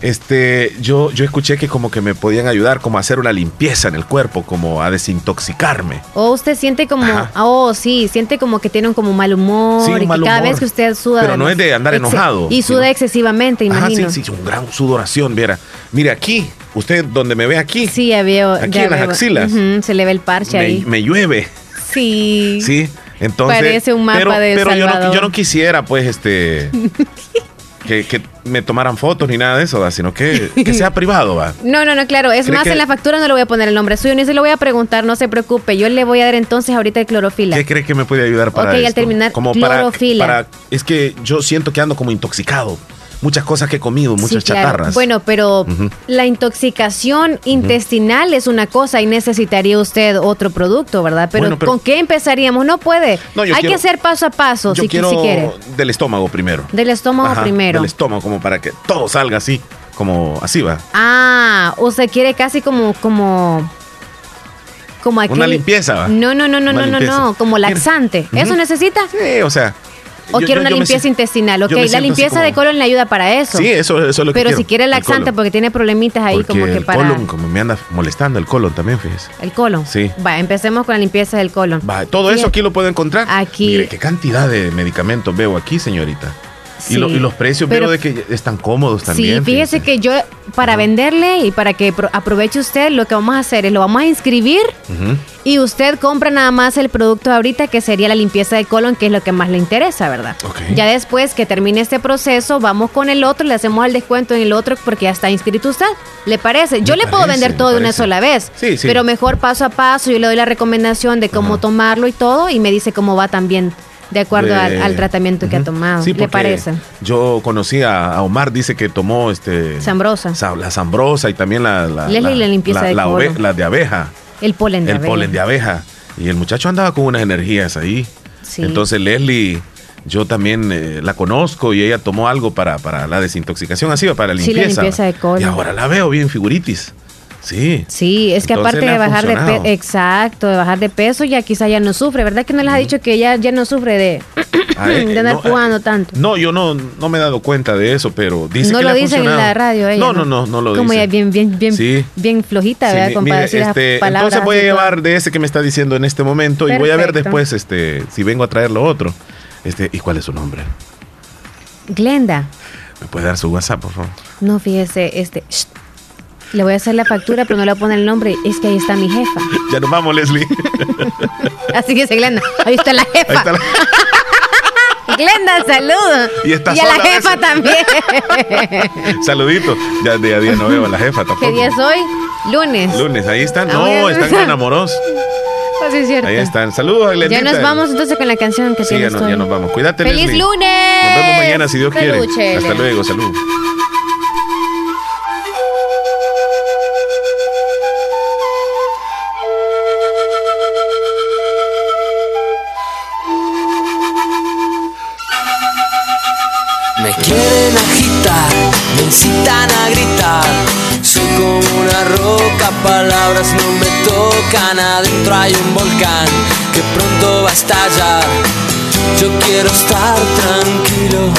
este, yo, yo escuché que como que me podían ayudar como a hacer una limpieza en el cuerpo, como a desintoxicarme. O usted siente como, oh sí, siente como que tiene un como mal humor y cada vez que usted suda. Pero no es de andar enojado. Y suda excesivamente, imagino. sí, sí, un gran sudoración, viera. Mire aquí, usted donde me ve aquí. Sí, ya veo. Aquí en las axilas. se le ve el parche ahí. Me llueve. Sí. Sí. Entonces, Parece un mapa pero, de pero yo no, yo no quisiera, pues, este, que, me tomaran fotos ni nada de eso, sino que, sea privado. ¿va? No, no, no, claro. Es más, en la factura no le voy a poner el nombre suyo, ni se lo voy a preguntar, no se preocupe. Yo le voy a dar entonces ahorita el clorofila. ¿Qué cree que me puede ayudar para Ok, al terminar, como clorofila. es que yo siento que ando como intoxicado muchas cosas que he comido, muchas chatarras. Bueno, pero la intoxicación intestinal es una cosa y necesitaría usted otro producto, ¿verdad? Pero, ¿con qué empezaríamos? No puede. Hay que hacer paso a paso yo si, quiero quiere. Del estómago primero. Del estómago primero. Del estómago, como para que todo salga así, como así va. Ah, usted quiere casi como, como como. Una limpieza. No, no, no, no, no, no, no, como laxante. ¿Eso necesita? Sí, o sea, o quiere una limpieza intestinal, ok. La limpieza de colon le ayuda para eso. Sí, eso, eso es lo que Pero si quiere laxante porque tiene problemitas ahí como que para... El colon, como me anda molestando el colon también, fíjese. ¿El colon? Sí. Va, empecemos con la limpieza del colon. Va, todo eso aquí lo puede encontrar. Aquí. Mire, qué cantidad de medicamentos veo aquí, señorita. Y, los precios pero, veo de que están cómodos también. Sí, fíjese, que yo, para venderle y para que aproveche usted, lo que vamos a hacer es lo vamos a inscribir y usted compra nada más el producto ahorita, que sería la limpieza de colon, que es lo que más le interesa, ¿verdad? Ya después que termine este proceso, vamos con el otro, le hacemos el descuento en el otro porque ya está inscrito usted. ¿Le parece? Yo le puedo vender todo de una sola vez, sí, sí. pero mejor paso a paso, yo le doy la recomendación de cómo tomarlo y todo y me dice cómo va también de acuerdo al, tratamiento que ha tomado. ¿Le parece? Yo conocí a, Omar, dice que tomó este Zambrosa. La zambrosa y también la, la, la, limpieza de la, de abeja. El polen de el abeja. polen de abeja. Y el muchacho andaba con unas energías ahí. Entonces Leslie, yo también eh, la conozco y ella tomó algo para, para la desintoxicación, así, para la limpieza. Sí, la limpieza de colon. Y ahora la veo bien figuritis. Sí. Sí, es que aparte de bajar de peso, exacto, de bajar de peso, ya quizá ya no sufre, ¿verdad que no les ha dicho que ya, ya no sufre de, de andar jugando tanto? No, yo no, no me he dado cuenta de eso, pero dice no que lo dicen en la radio ella, no, no, no, no, lo Como ella bien, bien, bien, bien flojita, ¿verdad? Con este, Entonces voy a llevar de ese que me está diciendo en este momento y voy a ver después este si vengo a traer lo otro. Este, ¿y cuál es su nombre? Glenda. ¿Me puede dar su WhatsApp, por favor? No, fíjese, este... Le voy a hacer la factura, pero no le voy a poner el nombre. Es que ahí está mi jefa. Ya nos vamos, Leslie. Así que es Glenda. Ahí está la jefa. Ahí está la... Glenda, saludos. Y, a la jefa también. Saludito. Ya día a día no veo a la jefa tampoco. ¿Qué día es hoy? Lunes. Lunes, ahí están. No, están enamorados. Así es cierto. Ahí están. Saludos, Glenda. Ya nos vamos entonces con la canción que sí, ya, ya nos vamos. Cuídate, ¡Feliz lunes! Nos vemos mañana si Dios quiere. Hasta luego, salud. A gritar. Soy como una roca, palabras no me tocan. Adentro hay un volcán que pronto va a estallar. Yo quiero estar tranquilo.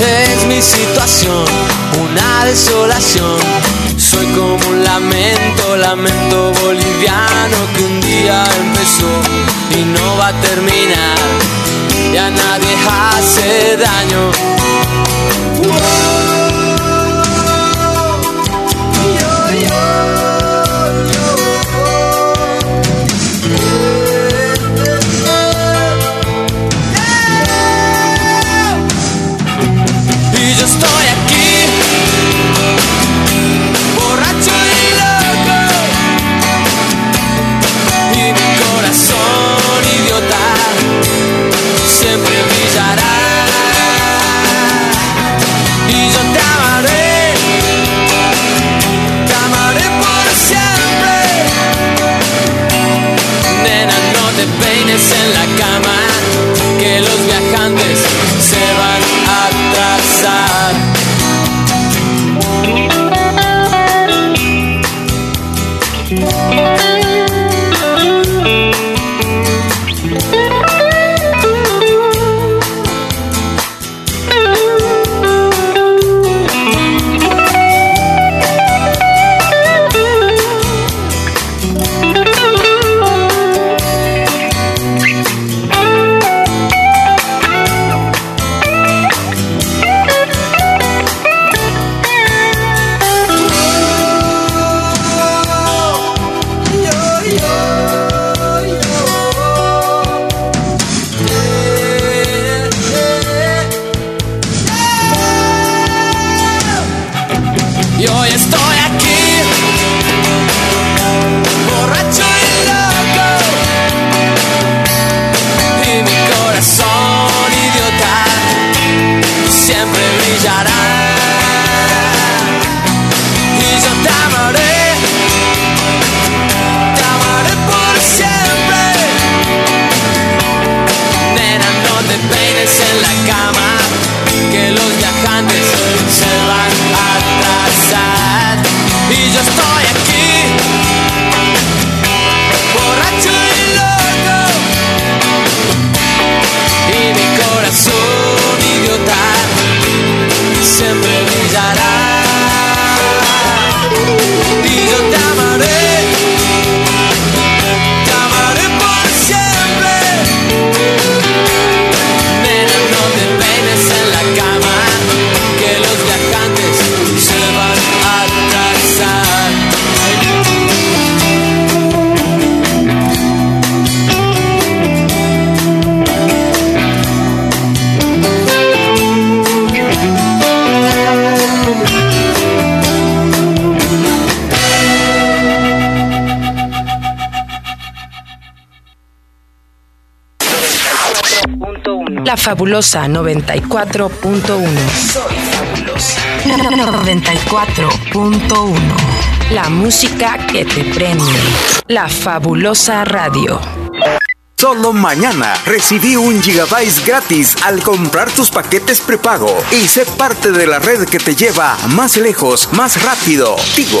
Es mi situación, una desolación. Soy como un lamento, lamento boliviano que un día empezó y no va a terminar y a nadie hace daño. Fabulosa 94.1. Soy fabulosa. 94.1. La música que te prende. La fabulosa radio. Solo mañana recibí un gigabyte gratis al comprar tus paquetes prepago y sé parte de la red que te lleva más lejos, más rápido. Tigo.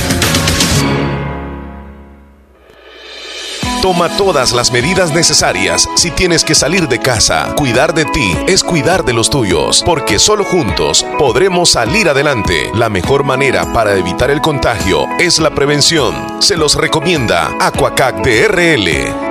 Toma todas las medidas necesarias si tienes que salir de casa. Cuidar de ti es cuidar de los tuyos, porque solo juntos podremos salir adelante. La mejor manera para evitar el contagio es la prevención. Se los recomienda Aquacac DRL.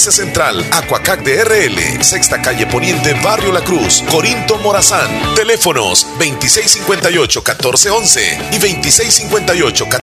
Central, Aquacac de RL, Sexta Calle Poniente, Barrio La Cruz, Corinto Morazán. Teléfonos 2658-1411 y 2658